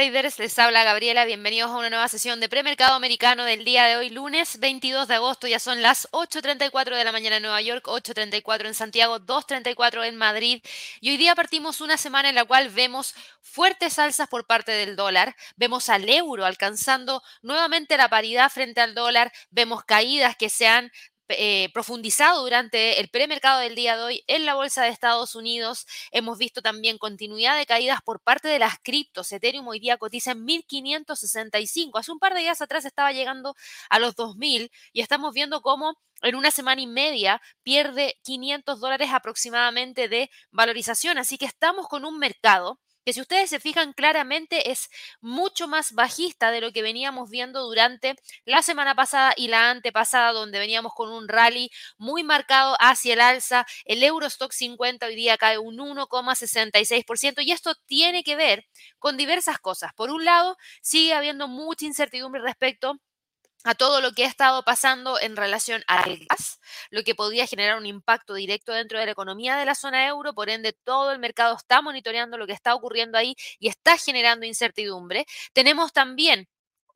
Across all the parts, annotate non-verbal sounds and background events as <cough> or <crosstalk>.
Traders, les habla Gabriela, bienvenidos a una nueva sesión de premercado americano del día de hoy, lunes 22 de agosto, ya son las 8.34 de la mañana en Nueva York, 8.34 en Santiago, 2.34 en Madrid y hoy día partimos una semana en la cual vemos fuertes alzas por parte del dólar, vemos al euro alcanzando nuevamente la paridad frente al dólar, vemos caídas que se han eh, profundizado durante el premercado del día de hoy en la bolsa de Estados Unidos. Hemos visto también continuidad de caídas por parte de las criptos. Ethereum hoy día cotiza en 1565. Hace un par de días atrás estaba llegando a los 2000 y estamos viendo cómo en una semana y media pierde 500 dólares aproximadamente de valorización. Así que estamos con un mercado que si ustedes se fijan claramente es mucho más bajista de lo que veníamos viendo durante la semana pasada y la antepasada, donde veníamos con un rally muy marcado hacia el alza. El Eurostock 50 hoy día cae un 1,66% y esto tiene que ver con diversas cosas. Por un lado, sigue habiendo mucha incertidumbre respecto a todo lo que ha estado pasando en relación al gas, lo que podría generar un impacto directo dentro de la economía de la zona euro, por ende todo el mercado está monitoreando lo que está ocurriendo ahí y está generando incertidumbre. Tenemos también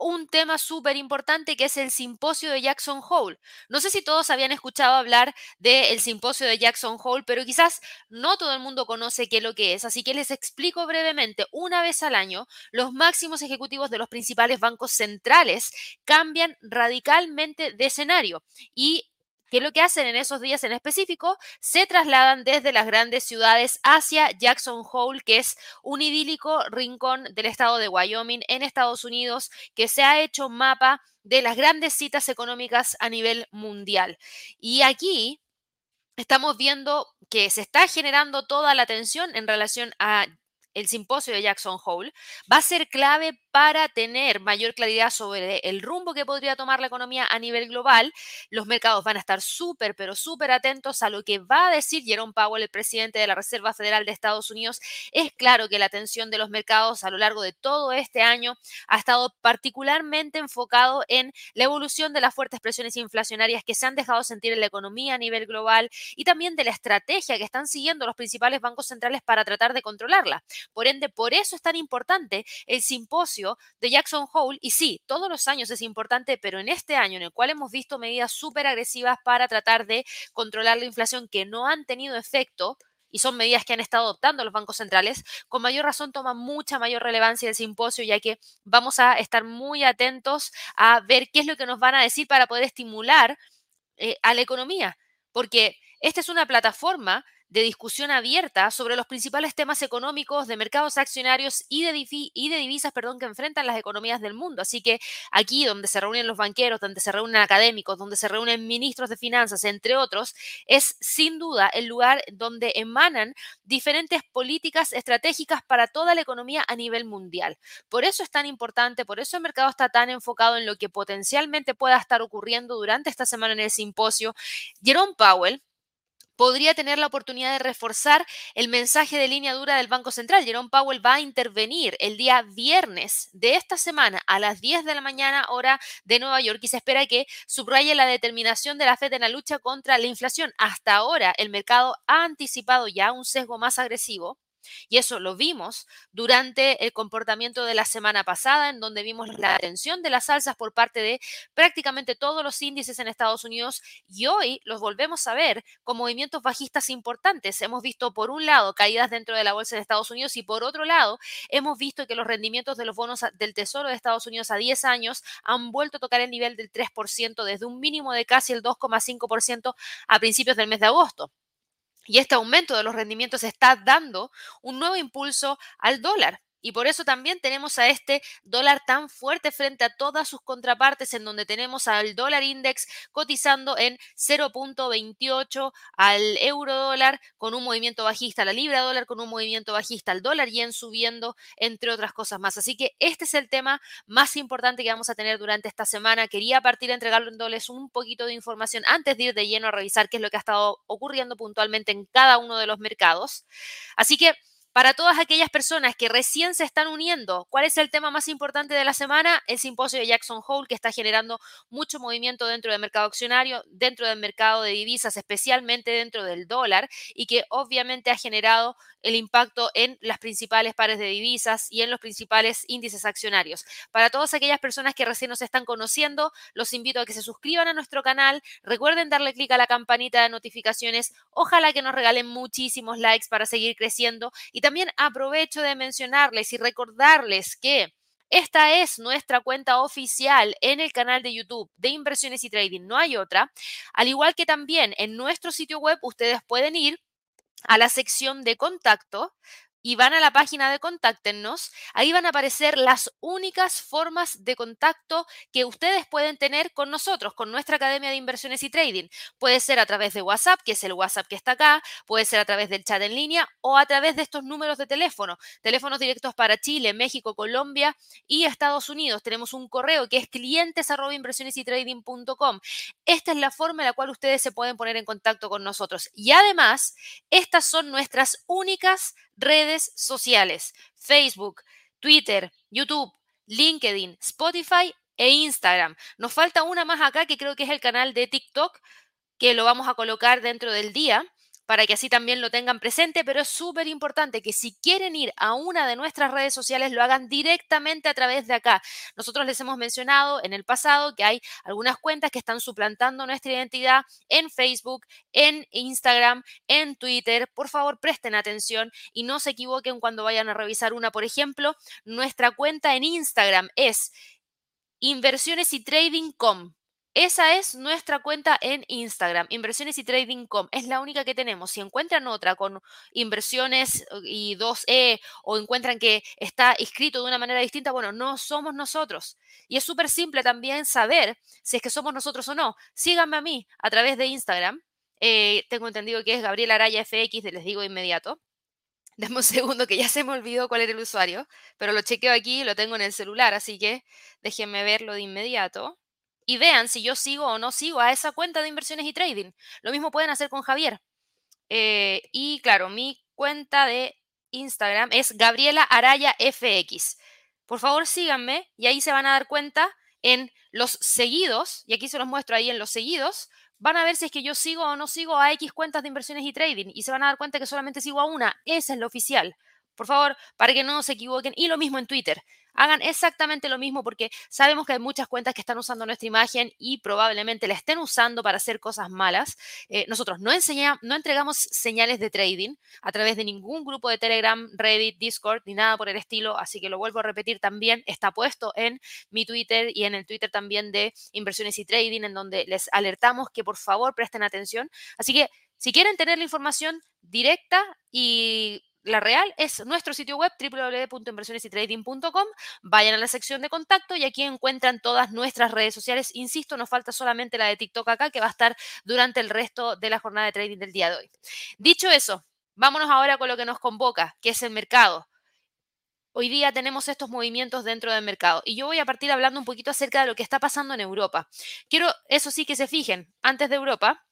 un tema súper importante que es el simposio de Jackson Hole. No sé si todos habían escuchado hablar del simposio de Jackson Hole, pero quizás no todo el mundo conoce qué es lo que es, así que les explico brevemente. Una vez al año, los máximos ejecutivos de los principales bancos centrales cambian radicalmente de escenario y ¿Qué es lo que hacen en esos días en específico? Se trasladan desde las grandes ciudades hacia Jackson Hole, que es un idílico rincón del estado de Wyoming en Estados Unidos, que se ha hecho mapa de las grandes citas económicas a nivel mundial. Y aquí estamos viendo que se está generando toda la atención en relación a el simposio de Jackson Hole, va a ser clave para tener mayor claridad sobre el rumbo que podría tomar la economía a nivel global. Los mercados van a estar súper, pero súper atentos a lo que va a decir Jerome Powell, el presidente de la Reserva Federal de Estados Unidos. Es claro que la atención de los mercados a lo largo de todo este año ha estado particularmente enfocado en la evolución de las fuertes presiones inflacionarias que se han dejado sentir en la economía a nivel global y también de la estrategia que están siguiendo los principales bancos centrales para tratar de controlarla. Por ende, por eso es tan importante el simposio de Jackson Hole. Y sí, todos los años es importante, pero en este año en el cual hemos visto medidas súper agresivas para tratar de controlar la inflación que no han tenido efecto, y son medidas que han estado adoptando los bancos centrales, con mayor razón toma mucha mayor relevancia el simposio, ya que vamos a estar muy atentos a ver qué es lo que nos van a decir para poder estimular eh, a la economía, porque esta es una plataforma de discusión abierta sobre los principales temas económicos de mercados accionarios y de, y de divisas perdón, que enfrentan las economías del mundo. Así que aquí donde se reúnen los banqueros, donde se reúnen académicos, donde se reúnen ministros de finanzas, entre otros, es sin duda el lugar donde emanan diferentes políticas estratégicas para toda la economía a nivel mundial. Por eso es tan importante, por eso el mercado está tan enfocado en lo que potencialmente pueda estar ocurriendo durante esta semana en el simposio. Jerome Powell, podría tener la oportunidad de reforzar el mensaje de línea dura del Banco Central. Jerome Powell va a intervenir el día viernes de esta semana a las 10 de la mañana hora de Nueva York y se espera que subraye la determinación de la Fed en la lucha contra la inflación. Hasta ahora el mercado ha anticipado ya un sesgo más agresivo y eso lo vimos durante el comportamiento de la semana pasada, en donde vimos la atención de las alzas por parte de prácticamente todos los índices en Estados Unidos y hoy los volvemos a ver con movimientos bajistas importantes. Hemos visto por un lado caídas dentro de la bolsa de Estados Unidos y por otro lado hemos visto que los rendimientos de los bonos del Tesoro de Estados Unidos a 10 años han vuelto a tocar el nivel del 3% desde un mínimo de casi el 2,5% a principios del mes de agosto. Y este aumento de los rendimientos está dando un nuevo impulso al dólar. Y por eso también tenemos a este dólar tan fuerte frente a todas sus contrapartes, en donde tenemos al dólar index cotizando en 0.28, al euro dólar con un movimiento bajista, la libra dólar con un movimiento bajista, al dólar yen subiendo, entre otras cosas más. Así que este es el tema más importante que vamos a tener durante esta semana. Quería partir a entregarles un poquito de información antes de ir de lleno a revisar qué es lo que ha estado ocurriendo puntualmente en cada uno de los mercados. Así que Para todas aquellas personas que recién se están uniendo, ¿cuál es el tema más importante de la semana? El simposio de Jackson Hole, que está generando mucho movimiento dentro del mercado accionario, dentro del mercado de divisas, especialmente dentro del dólar, y que obviamente ha generado el impacto en las principales pares de divisas y en los principales índices accionarios. Para todas aquellas personas que recién nos están conociendo, los invito a que se suscriban a nuestro canal, recuerden darle clic a la campanita de notificaciones, ojalá que nos regalen muchísimos likes para seguir creciendo y también aprovecho de mencionarles y recordarles que esta es nuestra cuenta oficial en el canal de YouTube de inversiones y trading, no hay otra. Al igual que también en nuestro sitio web ustedes pueden ir a la sección de contacto y van a la página de Contáctenos, ahí van a aparecer las únicas formas de contacto que ustedes pueden tener con nosotros, con nuestra Academia de Inversiones y Trading. Puede ser a través de WhatsApp, que es el WhatsApp que está acá, puede ser a través del chat en línea o a través de estos números de teléfono, teléfonos directos para Chile, México, Colombia y Estados Unidos. Tenemos un correo que es clientes Esta es la forma en la cual ustedes se pueden poner en contacto con nosotros. Y además, estas son nuestras únicas redes sociales, Facebook, Twitter, YouTube, LinkedIn, Spotify e Instagram. Nos falta una más acá que creo que es el canal de TikTok, que lo vamos a colocar dentro del día para que así también lo tengan presente, pero es súper importante que si quieren ir a una de nuestras redes sociales lo hagan directamente a través de acá. Nosotros les hemos mencionado en el pasado que hay algunas cuentas que están suplantando nuestra identidad en Facebook, en Instagram, en Twitter. Por favor, presten atención y no se equivoquen cuando vayan a revisar una. Por ejemplo, nuestra cuenta en Instagram es inversiones y. Esa es nuestra cuenta en Instagram, inversiones y trading.com. Es la única que tenemos. Si encuentran otra con inversiones y 2E o encuentran que está escrito de una manera distinta, bueno, no somos nosotros. Y es súper simple también saber si es que somos nosotros o no. Síganme a mí a través de Instagram. Eh, tengo entendido que es Gabriel Araya FX, les digo inmediato. <laughs> Dame un segundo que ya se me olvidó cuál era el usuario, pero lo chequeo aquí, lo tengo en el celular, así que déjenme verlo de inmediato y vean si yo sigo o no sigo a esa cuenta de inversiones y trading. Lo mismo pueden hacer con Javier. Eh, y claro, mi cuenta de Instagram es Gabriela Araya FX. Por favor, síganme y ahí se van a dar cuenta en los seguidos, y aquí se los muestro ahí en los seguidos, van a ver si es que yo sigo o no sigo a X cuentas de inversiones y trading y se van a dar cuenta que solamente sigo a una. Esa es la oficial. Por favor, para que no se equivoquen. Y lo mismo en Twitter. Hagan exactamente lo mismo porque sabemos que hay muchas cuentas que están usando nuestra imagen y probablemente la estén usando para hacer cosas malas. Eh, nosotros no, enseñamos, no entregamos señales de trading a través de ningún grupo de Telegram, Reddit, Discord ni nada por el estilo. Así que lo vuelvo a repetir también. Está puesto en mi Twitter y en el Twitter también de inversiones y trading en donde les alertamos que por favor presten atención. Así que si quieren tener la información directa y la real es nuestro sitio web www.inversionesytrading.com. Vayan a la sección de contacto y aquí encuentran todas nuestras redes sociales. Insisto, nos falta solamente la de TikTok acá, que va a estar durante el resto de la jornada de trading del día de hoy. Dicho eso, vámonos ahora con lo que nos convoca, que es el mercado. Hoy día tenemos estos movimientos dentro del mercado y yo voy a partir hablando un poquito acerca de lo que está pasando en Europa. Quiero, eso sí, que se fijen, antes de Europa,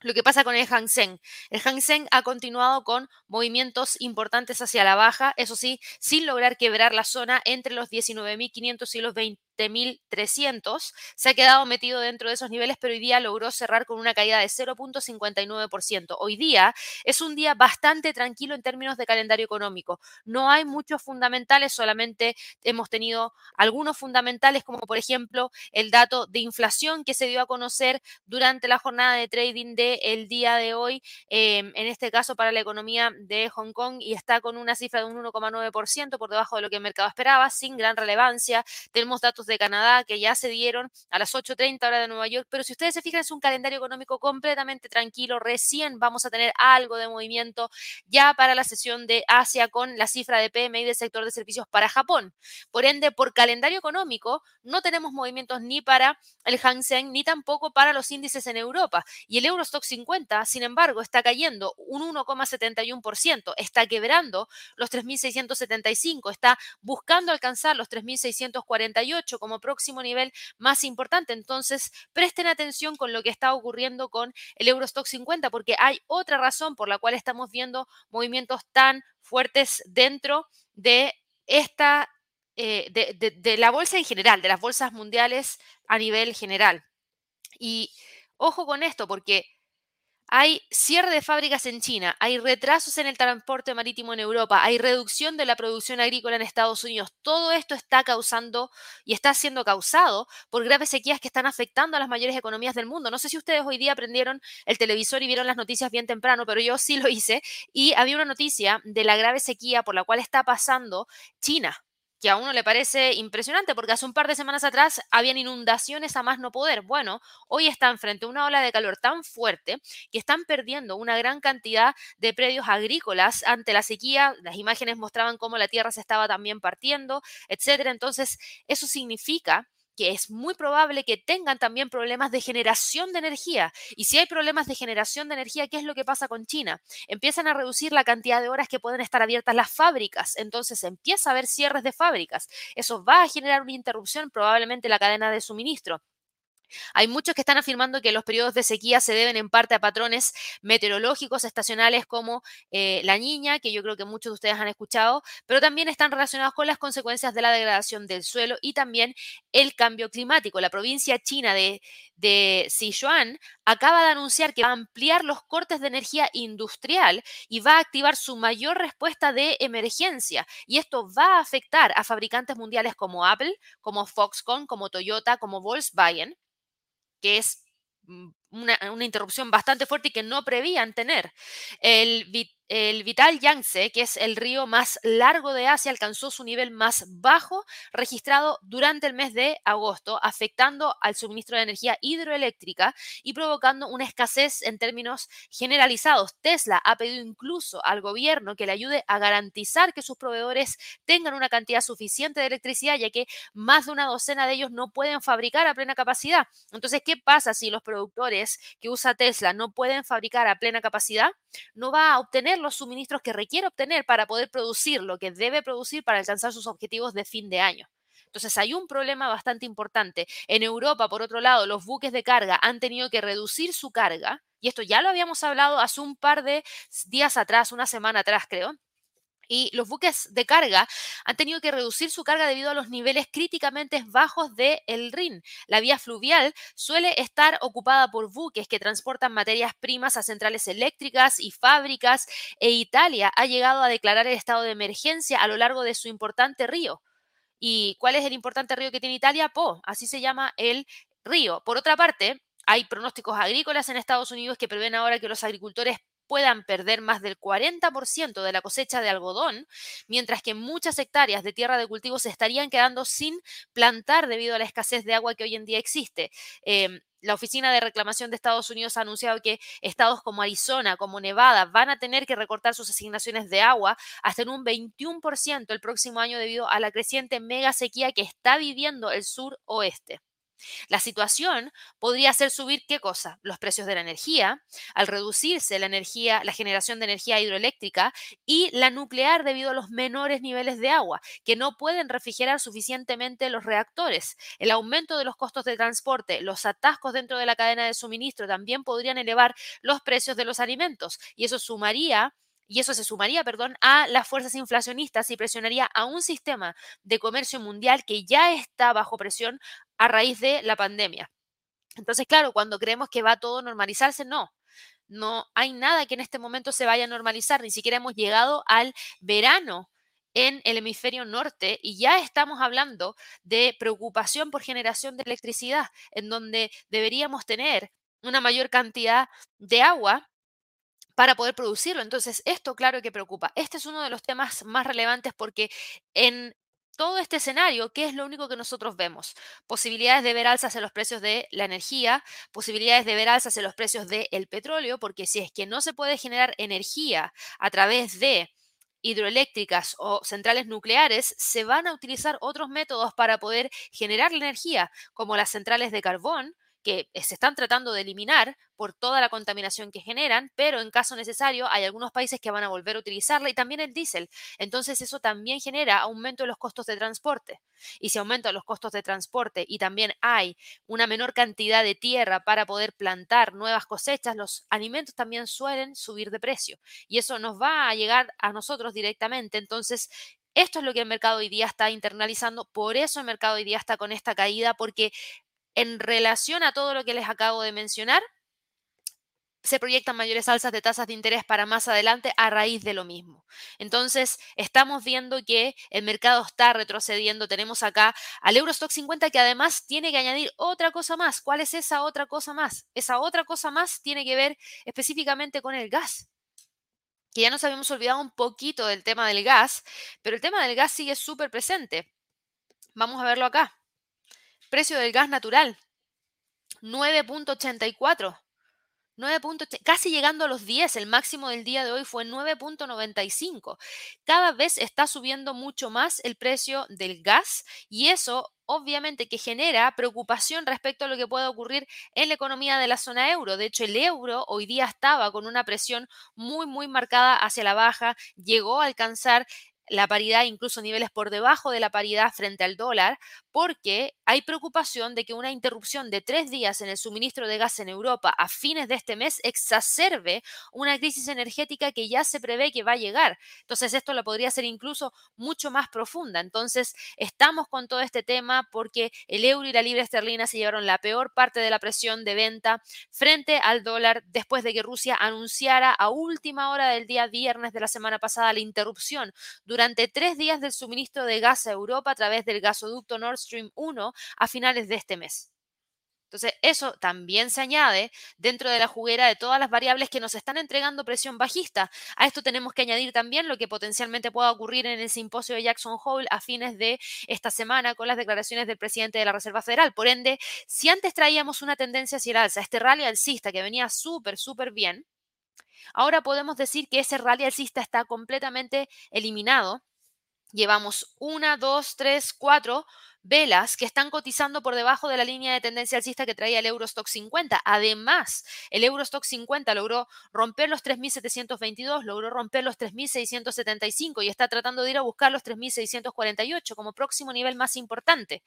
lo que pasa con el Hang Seng. El Hang Seng ha continuado con movimientos importantes hacia la baja, eso sí, sin lograr quebrar la zona entre los 19.500 y los 20 1.300, se ha quedado metido dentro de esos niveles, pero hoy día logró cerrar con una caída de 0.59%. Hoy día es un día bastante tranquilo en términos de calendario económico. No hay muchos fundamentales, solamente hemos tenido algunos fundamentales, como por ejemplo el dato de inflación que se dio a conocer durante la jornada de trading del día de hoy, em, en este caso para la economía de Hong Kong, y está con una cifra de un 1,9% por debajo de lo que el mercado esperaba, sin gran relevancia. Tenemos datos de Canadá que ya se dieron a las 8.30 hora de Nueva York, pero si ustedes se fijan es un calendario económico completamente tranquilo, recién vamos a tener algo de movimiento ya para la sesión de Asia con la cifra de PMI del sector de servicios para Japón. Por ende, por calendario económico no tenemos movimientos ni para el Hang Seng ni tampoco para los índices en Europa. Y el Eurostock 50, sin embargo, está cayendo un 1,71%, está quebrando los 3.675, está buscando alcanzar los 3.648 2028 como próximo nivel más importante. Entonces, presten atención con lo que está ocurriendo con el Eurostock 50, porque hay otra razón por la cual estamos viendo movimientos tan fuertes dentro de esta, eh, de la bolsa en general, de las bolsas mundiales a nivel general. Y ojo con esto, porque hay cierre de fábricas en China, hay retrasos en el transporte marítimo en Europa, hay reducción de la producción agrícola en Estados Unidos. Todo esto está causando y está siendo causado por graves sequías que están afectando a las mayores economías del mundo. No sé si ustedes hoy día prendieron el televisor y vieron las noticias bien temprano, pero yo sí lo hice y había una noticia de la grave sequía por la cual está pasando China que a uno le parece impresionante porque hace un par de semanas atrás habían inundaciones a más no poder. Bueno, hoy están frente a una ola de calor tan fuerte que están perdiendo una gran cantidad de predios agrícolas ante la sequía. Las imágenes mostraban cómo la tierra se estaba también partiendo, etcétera. Entonces, eso significa que es muy probable que tengan también problemas de generación de energía. Y si hay problemas de generación de energía, ¿qué es lo que pasa con China? Empiezan a reducir la cantidad de horas que pueden estar abiertas las fábricas, entonces empieza a haber cierres de fábricas. Eso va a generar una interrupción probablemente en la cadena de suministro. Hay muchos que están afirmando que los periodos de sequía se deben en parte a patrones meteorológicos estacionales como eh, la niña, que yo creo que muchos de ustedes han escuchado, pero también están relacionados con las consecuencias de la degradación del suelo y también el cambio climático. La provincia china de, de Sichuan acaba de anunciar que va a ampliar los cortes de energía industrial y va a activar su mayor respuesta de emergencia. Y esto va a afectar a fabricantes mundiales como Apple, como Foxconn, como Toyota, como Volkswagen que es mm, una, interrupción bastante fuerte y que no prevían tener. El, el Vital Yangtze, que es el río más largo de Asia, alcanzó su nivel más bajo registrado durante el mes de agosto, afectando al suministro de energía hidroeléctrica y provocando una escasez en términos generalizados. Tesla ha pedido incluso al gobierno que le ayude a garantizar que sus proveedores tengan una cantidad suficiente de electricidad, ya que más de una docena de ellos no pueden fabricar a plena capacidad. Entonces, ¿qué pasa si los productores que usa Tesla no pueden fabricar a plena capacidad? No va a obtener los suministros que requiere obtener para poder producir lo que debe producir para alcanzar sus objetivos de fin de año. Entonces hay un problema bastante importante. En Europa, por otro lado, los buques de carga han tenido que reducir su carga, y esto ya lo habíamos hablado hace un par de días atrás, una semana atrás creo, y los buques de carga han tenido que reducir su carga debido a los niveles críticamente bajos del el Rin. La vía fluvial suele estar ocupada por buques que transportan materias primas a centrales eléctricas y fábricas, e Italia ha llegado a declarar el estado de emergencia a lo largo de su importante río. ¿Y cuál es el importante río que tiene Italia? Po, así se llama el río. Por otra parte, hay pronósticos agrícolas en Estados Unidos que prevén ahora que los agricultores puedan perder más del 40% de la cosecha de algodón, mientras que muchas hectáreas de tierra de cultivo se estarían quedando sin plantar debido a la escasez de agua que hoy en día existe. Em, la Oficina de Reclamación de Estados Unidos ha anunciado que estados como Arizona, como Nevada, van a tener que recortar sus asignaciones de agua hasta en un 21% el próximo año debido a la creciente mega sequía que está viviendo el sur oeste. La situación podría hacer subir qué cosa? Los precios de la energía, al reducirse la energía, la generación de energía hidroeléctrica y la nuclear debido a los menores niveles de agua, que no pueden refrigerar suficientemente los reactores. El aumento de los costos de transporte, los atascos dentro de la cadena de suministro también podrían elevar los precios de los alimentos y eso sumaría y eso se sumaría, perdón, a las fuerzas inflacionistas y presionaría a un sistema de comercio mundial que ya está bajo presión a raíz de la pandemia. Entonces, claro, cuando creemos que va todo a normalizarse, no. No hay nada que en este momento se vaya a normalizar, ni siquiera hemos llegado al verano en el hemisferio norte y ya estamos hablando de preocupación por generación de electricidad, en donde deberíamos tener una mayor cantidad de agua para poder producirlo. Entonces, esto claro que preocupa. Este es uno de los temas más relevantes porque en todo este escenario, ¿qué es lo único que nosotros vemos? Posibilidades de ver alzas en los precios de la energía, posibilidades de ver alzas en los precios del petróleo, porque si es que no se puede generar energía a través de hidroeléctricas o centrales nucleares, se van a utilizar otros métodos para poder generar la energía, como las centrales de carbón, que se están tratando de eliminar por toda la contaminación que generan, pero en caso necesario hay algunos países que van a volver a utilizarla y también el diésel. Entonces eso también genera aumento de los costos de transporte. Y si aumentan los costos de transporte y también hay una menor cantidad de tierra para poder plantar nuevas cosechas, los alimentos también suelen subir de precio. Y eso nos va a llegar a nosotros directamente. Entonces, esto es lo que el mercado hoy día está internalizando, por eso el mercado hoy día está con esta caída, porque en relación a todo lo que les acabo de mencionar, se proyectan mayores alzas de tasas de interés para más adelante a raíz de lo mismo. Entonces, estamos viendo que el mercado está retrocediendo. Tenemos acá al Eurostock 50 que además tiene que añadir otra cosa más. ¿Cuál es esa otra cosa más? Esa otra cosa más tiene que ver específicamente con el gas que ya nos habíamos olvidado un poquito del tema del gas, pero el tema del gas sigue súper presente. Vamos a verlo acá. Precio del gas natural, 9.84. 9 casi llegando a los 10, el máximo del día de hoy fue 9.95. Cada vez está subiendo mucho más el precio del gas y eso obviamente que genera preocupación respecto a lo que pueda ocurrir en la economía de la zona euro. De hecho, el euro hoy día estaba con una presión muy, muy marcada hacia la baja, llegó a alcanzar la paridad, incluso niveles por debajo de la paridad frente al dólar, porque hay preocupación de que una interrupción de tres días en el suministro de gas en Europa a fines de este mes exacerbe una crisis energética que ya se prevé que va a llegar. Entonces, esto lo podría ser incluso mucho más profunda. Entonces, estamos con todo este tema porque el euro y la libra esterlina se llevaron la peor parte de la presión de venta frente al dólar después de que Rusia anunciara a última hora del día viernes de la semana pasada la interrupción tres días del suministro de gas a Europa a través del gasoducto Nord Stream 1 a finales de este mes. Entonces, eso también se añade dentro de la juguera de todas las variables que nos están entregando presión bajista. A esto tenemos que añadir también lo que potencialmente pueda ocurrir en el simposio de Jackson Hole a fines de esta semana con las declaraciones del presidente de la Reserva Federal. Por ende, si antes traíamos una tendencia hacia el alza, este rally alcista que venía súper, súper bien, Ahora podemos decir que ese rally alcista está completamente eliminado. Llevamos una, dos, tres, cuatro velas que están cotizando por debajo de la línea de tendencia alcista que traía el Eurostock 50. Además, el Eurostock 50 logró romper los 3.722, logró romper los 3.675 y está tratando de ir a buscar los 3.648 como próximo nivel más importante.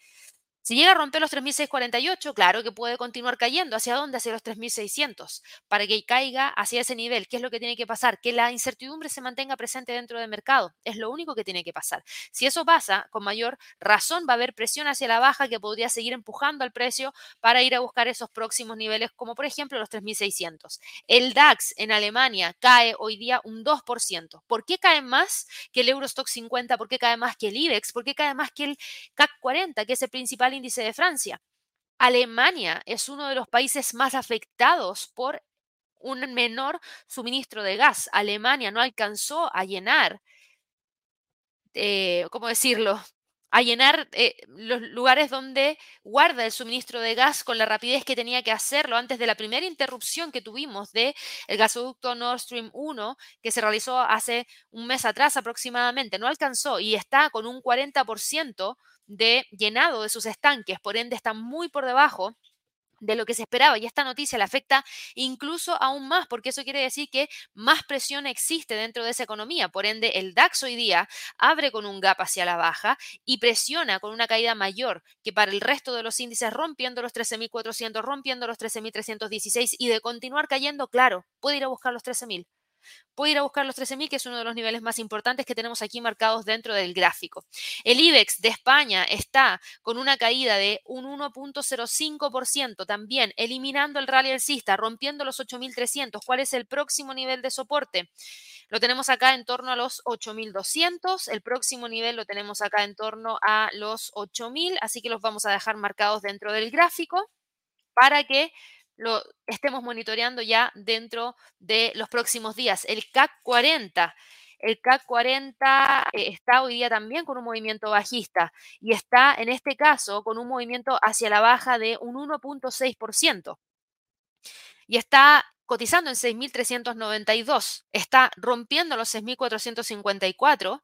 Si llega a romper los 3.648, claro que puede continuar cayendo. ¿Hacia dónde? Hacia los 3.600. Para que caiga hacia ese nivel, ¿qué es lo que tiene que pasar? Que la incertidumbre se mantenga presente dentro del mercado. Es lo único que tiene que pasar. Si eso pasa, con mayor razón va a haber presión hacia la baja que podría seguir empujando al precio para ir a buscar esos próximos niveles, como por ejemplo los 3.600. El DAX en Alemania cae hoy día un 2%. ¿Por qué cae más que el Eurostock 50? ¿Por qué cae más que el IBEX? ¿Por qué cae más que el CAC 40, que es el principal índice de Francia. Alemania es uno de los países más afectados por un menor suministro de gas. Alemania no alcanzó a llenar, eh, ¿cómo decirlo? A llenar eh, los lugares donde guarda el suministro de gas con la rapidez que tenía que hacerlo antes de la primera interrupción que tuvimos del el gasoducto Nord Stream 1, que se realizó hace un mes atrás aproximadamente. No alcanzó y está con un 40% de llenado de sus estanques, por ende está muy por debajo de lo que se esperaba y esta noticia le afecta incluso aún más porque eso quiere decir que más presión existe dentro de esa economía. Por ende, el DAX hoy día abre con un gap hacia la baja y presiona con una caída mayor que para el resto de los índices rompiendo los 13.400, rompiendo los 13.316 y de continuar cayendo, claro, puede ir a buscar los 13.000. Puede ir a buscar los 13.000, que es uno de los niveles más importantes que tenemos aquí marcados dentro del gráfico. El IBEX de España está con una caída de un 1.05%, también eliminando el rally alcista, rompiendo los 8.300. ¿Cuál es el próximo nivel de soporte? Lo tenemos acá en torno a los 8.200. El próximo nivel lo tenemos acá en torno a los 8.000, así que los vamos a dejar marcados dentro del gráfico para que lo estemos monitoreando ya dentro de los próximos días. El CAC 40. El CAC 40 eh, está hoy día también con un movimiento bajista y está en este caso con un movimiento hacia la baja de un 1.6%. Y está cotizando en 6.392. Está rompiendo los 6.454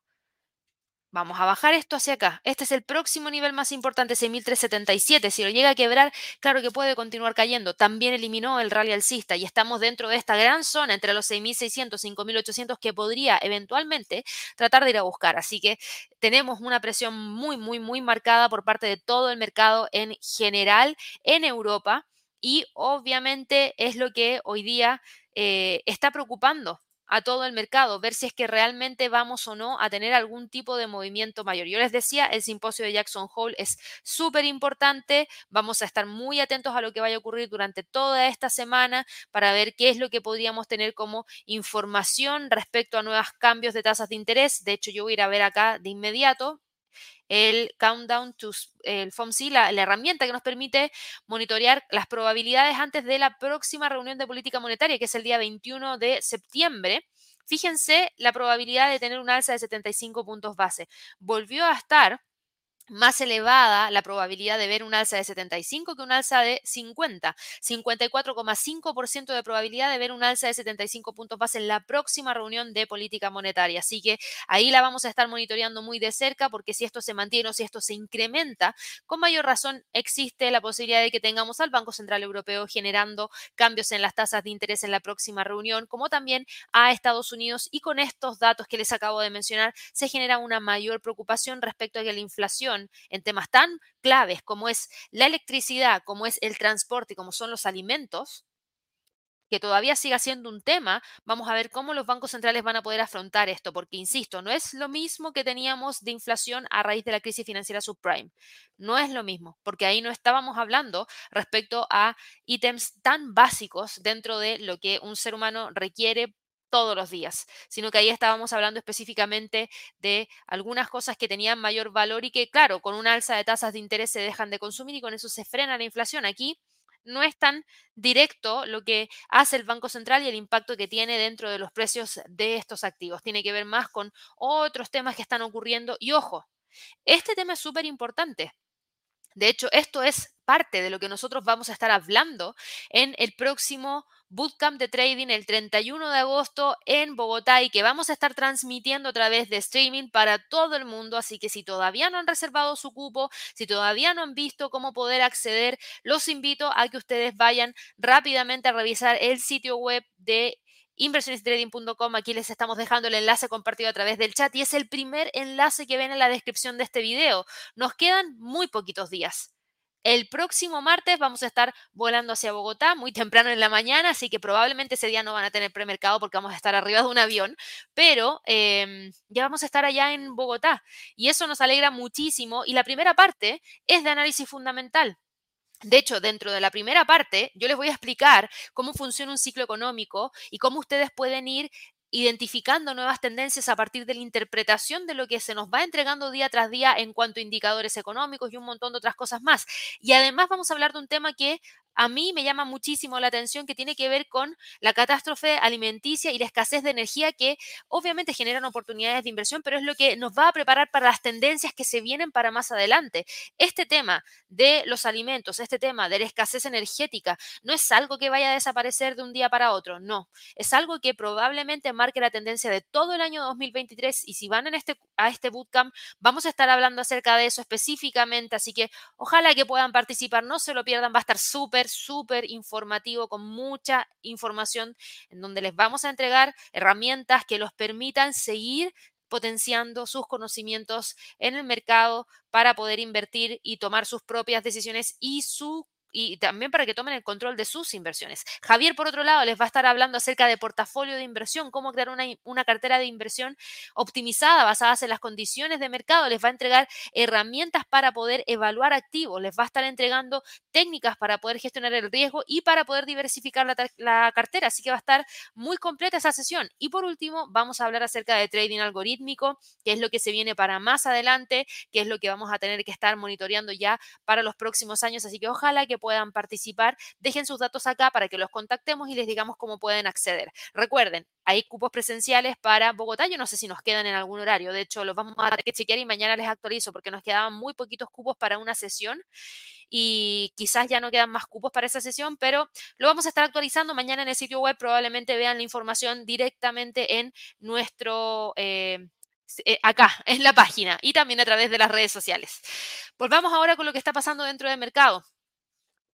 Vamos a bajar esto hacia acá. Este es el próximo nivel más importante, 6.377. Si lo llega a quebrar, claro que puede continuar cayendo. También eliminó el rally alcista y estamos dentro de esta gran zona entre los 6.600 y 5.800 que podría eventualmente tratar de ir a buscar. Así que tenemos una presión muy, muy, muy marcada por parte de todo el mercado en general en Europa y obviamente es lo que hoy día eh, está preocupando a todo el mercado, ver si es que realmente vamos o no a tener algún tipo de movimiento mayor. Yo les decía, el simposio de Jackson Hole es súper importante, vamos a estar muy atentos a lo que vaya a ocurrir durante toda esta semana para ver qué es lo que podríamos tener como información respecto a nuevos cambios de tasas de interés. De hecho, yo voy a ir a ver acá de inmediato el Countdown to el FOMC, la, la, herramienta que nos permite monitorear las probabilidades antes de la próxima reunión de política monetaria, que es el día 21 de septiembre. Fíjense la probabilidad de tener un alza de 75 puntos base. Volvió a estar más elevada la probabilidad de ver un alza de 75 que un alza de 50. 54,5% de probabilidad de ver un alza de 75 puntos base en la próxima reunión de política monetaria. Así que ahí la vamos a estar monitoreando muy de cerca porque si esto se mantiene o si esto se incrementa, con mayor razón existe la posibilidad de que tengamos al Banco Central Europeo generando cambios en las tasas de interés en la próxima reunión, como también a Estados Unidos. Y con estos datos que les acabo de mencionar, se genera una mayor preocupación respecto a que la inflación en temas tan claves como es la electricidad, como es el transporte como son los alimentos, que todavía siga siendo un tema, vamos a ver cómo los bancos centrales van a poder afrontar esto, porque, insisto, no es lo mismo que teníamos de inflación a raíz de la crisis financiera subprime. No es lo mismo, porque ahí no estábamos hablando respecto a ítems tan básicos dentro de lo que un ser humano requiere todos los días, sino que ahí estábamos hablando específicamente de algunas cosas que tenían mayor valor y que, claro, con un alza de tasas de interés se dejan de consumir y con eso se frena la inflación. Aquí no es tan directo lo que hace el Banco Central y el impacto que tiene dentro de los precios de estos activos. Tiene que ver más con otros temas que están ocurriendo. Y ojo, este tema es súper importante. De hecho, esto es parte de lo que nosotros vamos a estar hablando en el próximo Bootcamp de Trading el 31 de agosto en Bogotá y que vamos a estar transmitiendo a través de streaming para todo el mundo. Así que si todavía no han reservado su cupo, si todavía no han visto cómo poder acceder, los invito a que ustedes vayan rápidamente a revisar el sitio web de inversionistrading.com. Aquí les estamos dejando el enlace compartido a través del chat y es el primer enlace que ven en la descripción de este video. Nos quedan muy poquitos días. El próximo martes vamos a estar volando hacia Bogotá muy temprano en la mañana, así que probablemente ese día no van a tener premercado porque vamos a estar arriba de un avión, pero em, ya vamos a estar allá en Bogotá y eso nos alegra muchísimo. Y la primera parte es de análisis fundamental. De hecho, dentro de la primera parte, yo les voy a explicar cómo funciona un ciclo económico y cómo ustedes pueden ir identificando nuevas tendencias a partir de la interpretación de lo que se nos va entregando día tras día en cuanto a indicadores económicos y un montón de otras cosas más. Y además vamos a hablar de un tema que a mí me llama muchísimo la atención que tiene que ver con la catástrofe alimenticia y la escasez de energía que obviamente generan oportunidades de inversión, pero es lo que nos va a preparar para las tendencias que se vienen para más adelante. Este tema de los alimentos, este tema de la escasez energética, no es algo que vaya a desaparecer de un día para otro, no, es algo que probablemente marque la tendencia de todo el año 2023 y si van en este, a este bootcamp vamos a estar hablando acerca de eso específicamente, así que ojalá que puedan participar, no se lo pierdan, va a estar súper súper informativo con mucha información en donde les vamos a entregar herramientas que los permitan seguir potenciando sus conocimientos en el mercado para poder invertir y tomar sus propias decisiones y su y también para que tomen el control de sus inversiones. Javier, por otro lado, les va a estar hablando acerca de portafolio de inversión, cómo crear una, una, cartera de inversión optimizada, basadas en las condiciones de mercado. Les va a entregar herramientas para poder evaluar activos, les va a estar entregando técnicas para poder gestionar el riesgo y para poder diversificar la, la cartera. Así que va a estar muy completa esa sesión. Y por último, vamos a hablar acerca de trading algorítmico, que es lo que se viene para más adelante, que es lo que vamos a tener que estar monitoreando ya para los próximos años. Así que ojalá que puedan participar, dejen sus datos acá para que los contactemos y les digamos cómo pueden acceder. Recuerden, hay cupos presenciales para Bogotá, yo no sé si nos quedan en algún horario, de hecho los vamos a tener que chequear y mañana les actualizo porque nos quedaban muy poquitos cupos para una sesión y quizás ya no quedan más cupos para esa sesión, pero lo vamos a estar actualizando mañana en el sitio web, probablemente vean la información directamente en nuestro... Eh, eh, acá, en la página y también a través de las redes sociales. Volvamos ahora con lo que está pasando dentro del mercado.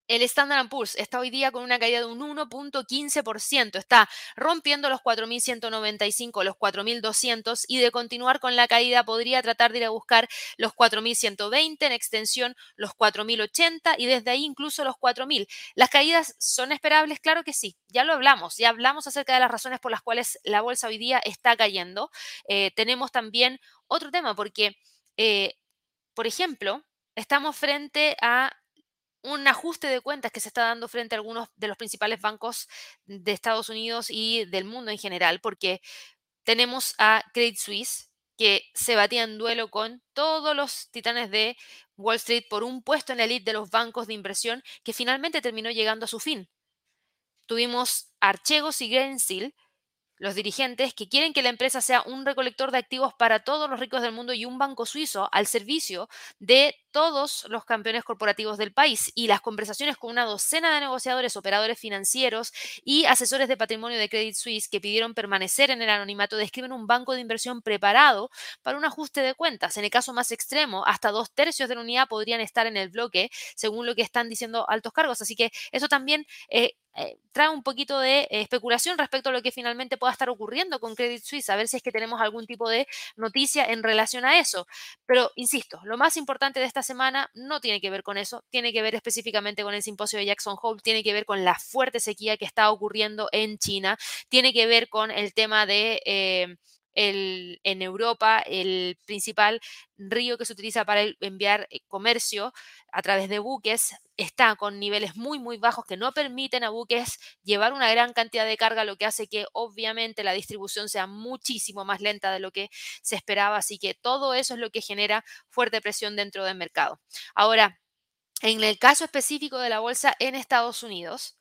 El Standard Poor's está hoy día con una caída de un 1.15%, está rompiendo los 4.195, los 4.200 y de continuar con la caída podría tratar de ir a buscar los 4.120, en extensión los 4.080 y desde ahí incluso los 4.000. ¿Las caídas son esperables? Claro que sí, ya lo hablamos, ya hablamos acerca de las razones por las cuales la bolsa hoy día está cayendo. Eh, tenemos también otro tema porque, eh, por ejemplo, estamos frente a un ajuste de cuentas que se está dando frente a algunos de los principales bancos de Estados Unidos y del mundo en general, porque tenemos a Credit Suisse, que se batía en duelo con todos los titanes de Wall Street por un puesto en la elite de los bancos de inversión que finalmente terminó llegando a su fin. Tuvimos Archegos y Greensill, los dirigentes que quieren que la empresa sea un recolector de activos para todos los ricos del mundo y un banco suizo al servicio de todos los campeones corporativos del país y las conversaciones con una docena de negociadores, operadores financieros y asesores de patrimonio de Credit Suisse que pidieron permanecer en el anonimato describen un banco de inversión preparado para un ajuste de cuentas. En el caso más extremo, hasta dos tercios de la unidad podrían estar en el bloque, según lo que están diciendo altos cargos. Así que eso también eh, eh, trae un poquito de eh, especulación respecto a lo que finalmente pueda estar ocurriendo con Credit Suisse, a ver si es que tenemos algún tipo de noticia en relación a eso. Pero, insisto, lo más importante de esta semana no tiene que ver con eso, tiene que ver específicamente con el simposio de Jackson Hole, tiene que ver con la fuerte sequía que está ocurriendo en China, tiene que ver con el tema de... Eh, en Europa el principal río que se utiliza para enviar eh, comercio a través de buques está con niveles muy, muy bajos que no permiten a buques llevar una gran cantidad de carga, lo que hace que obviamente la distribución sea muchísimo más lenta de lo que se esperaba. Así que todo eso es lo que genera fuerte presión dentro del mercado. Ahora, en el caso específico de la bolsa en Estados Unidos,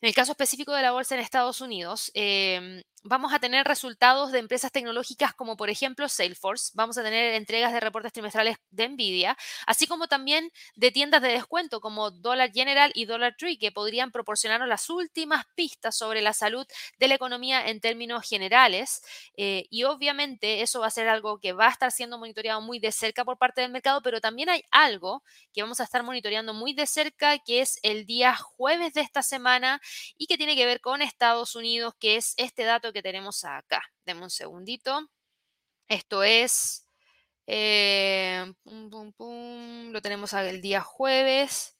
en el caso específico de la bolsa en Estados Unidos, em, vamos a tener resultados de empresas tecnológicas como por ejemplo Salesforce, vamos a tener entregas de reportes trimestrales de Nvidia, así como también de tiendas de descuento como Dollar General y Dollar Tree, que podrían proporcionarnos las últimas pistas sobre la salud de la economía en términos generales. Eh, y obviamente eso va a ser algo que va a estar siendo monitoreado muy de cerca por parte del mercado, pero también hay algo que vamos a estar monitoreando muy de cerca, que es el día jueves de esta semana y que tiene que ver con Estados Unidos, que es este dato que tenemos acá. Deme un segundito. Esto es, eh, lo tenemos el día jueves.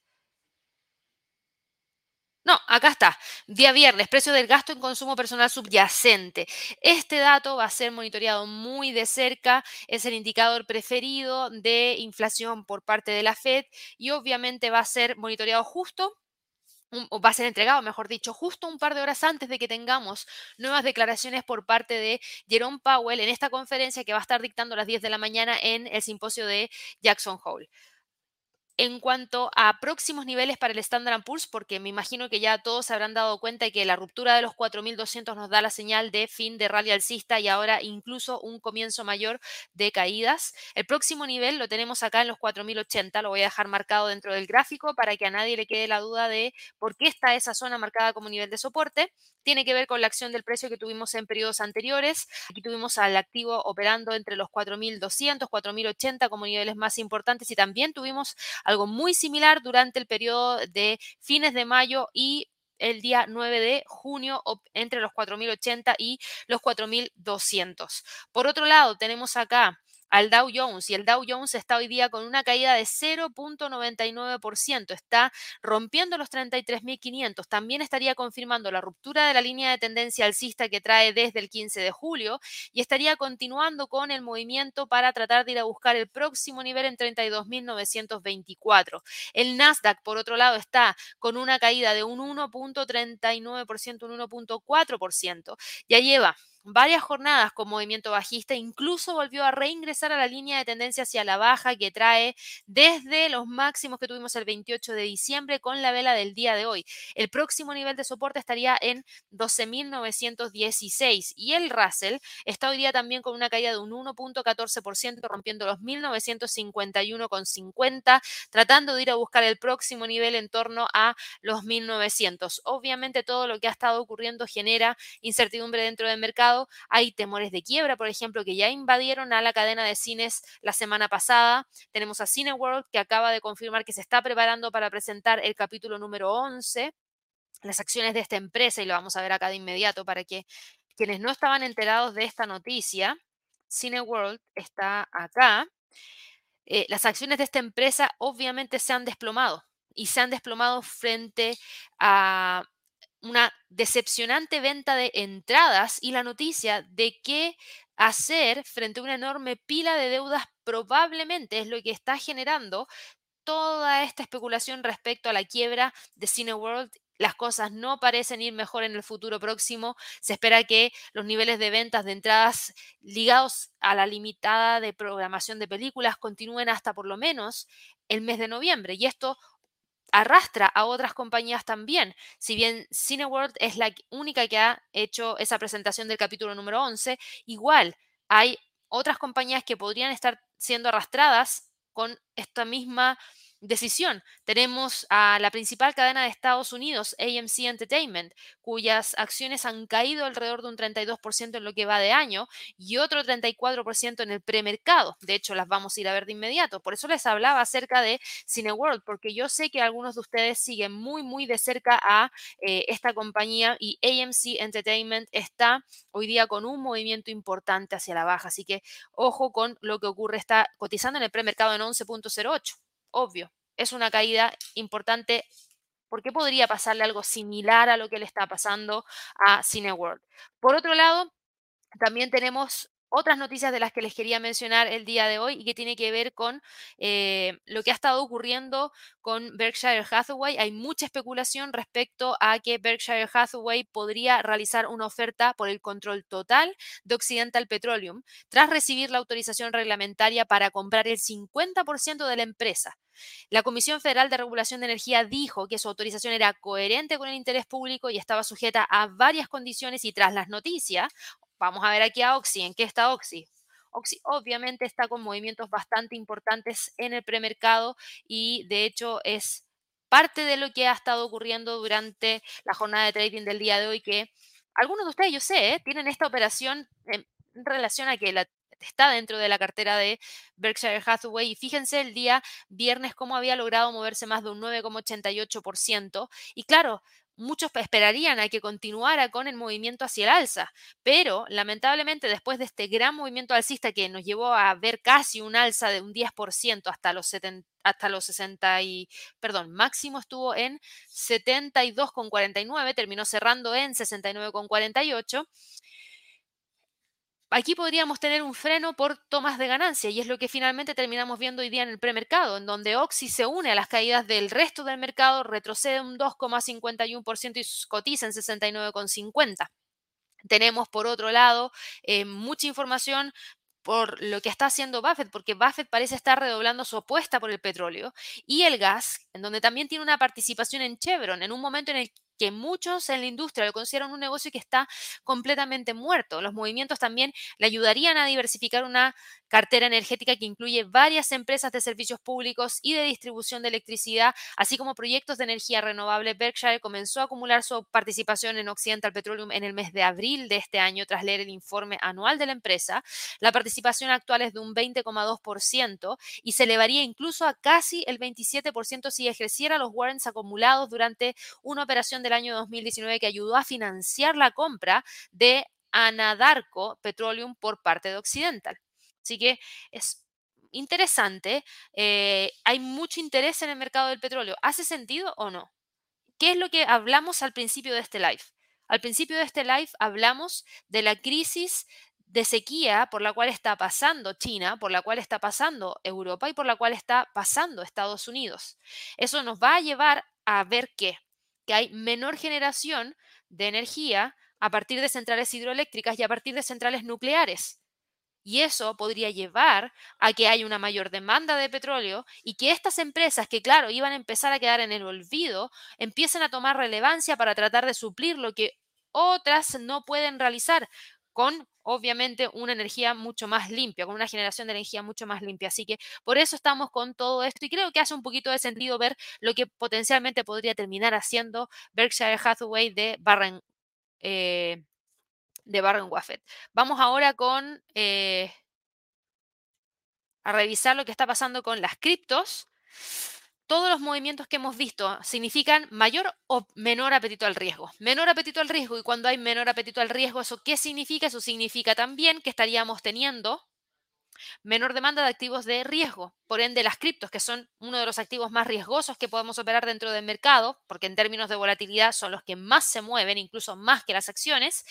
No, acá está. Día viernes, precio del gasto en consumo personal subyacente. Este dato va a ser monitoreado muy de cerca. Es el indicador preferido de inflación por parte de la Fed y obviamente va a ser monitoreado justo o va a ser entregado, mejor dicho, justo un par de horas antes de que tengamos nuevas declaraciones por parte de Jerome Powell en esta conferencia que va a estar dictando a las 10 de la mañana en el simposio de Jackson Hole en cuanto a próximos niveles para el Standard Poor's, porque me imagino que ya todos se habrán dado cuenta de que la ruptura de los 4.200 nos da la señal de fin de rally alcista y ahora incluso un comienzo mayor de caídas. El próximo nivel lo tenemos acá en los 4.080, lo voy a dejar marcado dentro del gráfico para que a nadie le quede la duda de por qué está esa zona marcada como nivel de soporte. Tiene que ver con la acción del precio que tuvimos en periodos anteriores. Aquí tuvimos al activo operando entre los 4.200, 4.080 como niveles más importantes y también tuvimos algo muy similar durante el periodo de fines de mayo y el día 9 de junio entre los 4.080 y los 4.200. Por otro lado, tenemos acá al Dow Jones y el Dow Jones está hoy día con una caída de 0.99%, está rompiendo los 33.500, también estaría confirmando la ruptura de la línea de tendencia alcista que trae desde el 15 de julio y estaría continuando con el movimiento para tratar de ir a buscar el próximo nivel en 32.924. El Nasdaq, por otro lado, está con una caída de un 1.39%, un 1.4%, ya lleva varias jornadas con movimiento bajista, incluso volvió a reingresar a la línea de tendencia hacia la baja que trae desde los máximos que tuvimos el 28 de diciembre con la vela del día de hoy. El próximo nivel de soporte estaría en 12.916 y el Russell está hoy día también con una caída de un 1.14%, rompiendo los 1.951,50, tratando de ir a buscar el próximo nivel en torno a los 1.900. Obviamente todo lo que ha estado ocurriendo genera incertidumbre dentro del mercado Hay temores de quiebra, por ejemplo, que ya invadieron a la cadena de cines la semana pasada. Tenemos a Cineworld que acaba de confirmar que se está preparando para presentar el capítulo número 11 las acciones de esta empresa, y lo vamos a ver acá de inmediato para que quienes no estaban enterados de esta noticia, Cineworld está acá. Eh, las acciones de esta empresa obviamente se han desplomado y se han desplomado frente a una decepcionante venta de entradas y la noticia de qué hacer frente a una enorme pila de deudas probablemente es lo que está generando toda esta especulación respecto a la quiebra de Cineworld las cosas no parecen ir mejor en el futuro próximo. Se espera que los niveles de ventas de entradas ligados a la limitada de programación de películas continúen hasta por lo menos el mes de noviembre. Y esto arrastra a otras compañías también. Si bien Cineworld es la única que ha hecho esa presentación del capítulo número 11, igual hay otras compañías que podrían estar siendo arrastradas con esta misma decisión. Tenemos a la principal cadena de Estados Unidos, AMC Entertainment, cuyas acciones han caído alrededor de un 32% en lo que va de año y otro 34% en el premercado. De hecho, las vamos a ir a ver de inmediato. Por eso les hablaba acerca de Cineworld, porque yo sé que algunos de ustedes siguen muy, muy de cerca a eh, esta compañía y AMC Entertainment está hoy día con un movimiento importante hacia la baja. Así que ojo con lo que ocurre. Está cotizando en el premercado en 11.08 obvio, es una caída importante porque podría pasarle algo similar a lo que le está pasando a Cineworld. Por otro lado, también tenemos otras noticias de las que les quería mencionar el día de hoy y que tiene que ver con eh, lo que ha estado ocurriendo con Berkshire Hathaway. Hay mucha especulación respecto a que Berkshire Hathaway podría realizar una oferta por el control total de Occidental Petroleum tras recibir la autorización reglamentaria para comprar el 50% de la empresa. La Comisión Federal de Regulación de Energía dijo que su autorización era coherente con el interés público y estaba sujeta a varias condiciones y tras las noticias, Vamos a ver aquí a Oxy. ¿En qué está Oxy? Oxy obviamente está con movimientos bastante importantes en el premercado y de hecho es parte de lo que ha estado ocurriendo durante la jornada de trading del día de hoy que algunos de ustedes, yo sé, ¿eh? tienen esta operación en relación a que está dentro de la cartera de Berkshire Hathaway. Y fíjense el día viernes cómo había logrado moverse más de un 9,88% y claro, muchos esperarían a que continuara con el movimiento hacia el alza, pero lamentablemente después de este gran movimiento alcista que nos llevó a ver casi un alza de un 10% hasta los 70, hasta los 60 y, perdón, máximo estuvo en 72,49, terminó cerrando en 69,48 aquí podríamos tener un freno por tomas de ganancia y es lo que finalmente terminamos viendo hoy día en el premercado, en donde Oxy se une a las caídas del resto del mercado, retrocede un 2,51% y cotiza en 69,50%. Tenemos por otro lado eh, mucha información por lo que está haciendo Buffett, porque Buffett parece estar redoblando su apuesta por el petróleo y el gas, en donde también tiene una participación en Chevron, en un momento en el que muchos en la industria lo consideran un negocio que está completamente muerto. Los movimientos también le ayudarían a diversificar una cartera energética que incluye varias empresas de servicios públicos y de distribución de electricidad, así como proyectos de energía renovable. Berkshire comenzó a acumular su participación en Occidental Petroleum en el mes de abril de este año tras leer el informe anual de la empresa. La participación actual es de un 20,2% y se elevaría incluso a casi el 27% si ejerciera los warrants acumulados durante una operación de año 2019 que ayudó a financiar la compra de Anadarko Petroleum por parte de Occidental. Así que es interesante, eh, hay mucho interés en el mercado del petróleo. ¿Hace sentido o no? ¿Qué es lo que hablamos al principio de este live? Al principio de este live hablamos de la crisis de sequía por la cual está pasando China, por la cual está pasando Europa y por la cual está pasando Estados Unidos. Eso nos va a llevar a ver qué, que hay menor generación de energía a partir de centrales hidroeléctricas y a partir de centrales nucleares. Y eso podría llevar a que haya una mayor demanda de petróleo y que estas empresas que, claro, iban a empezar a quedar en el olvido, empiecen a tomar relevancia para tratar de suplir lo que otras no pueden realizar, con obviamente una energía mucho más limpia, con una generación de energía mucho más limpia. Así que por eso estamos con todo esto y creo que hace un poquito de sentido ver lo que potencialmente podría terminar haciendo Berkshire Hathaway de Barren, eh. Vamos ahora con eh, a revisar lo que está pasando con las criptos. Todos los movimientos que hemos visto significan mayor o menor apetito al riesgo. Menor apetito al riesgo y cuando hay menor apetito al riesgo, ¿eso qué significa? Eso significa también que estaríamos teniendo menor demanda de activos de riesgo. Por ende, las criptos, que son uno de los activos más riesgosos que podemos operar dentro del mercado, porque en términos de volatilidad son los que más se mueven, incluso más que las acciones,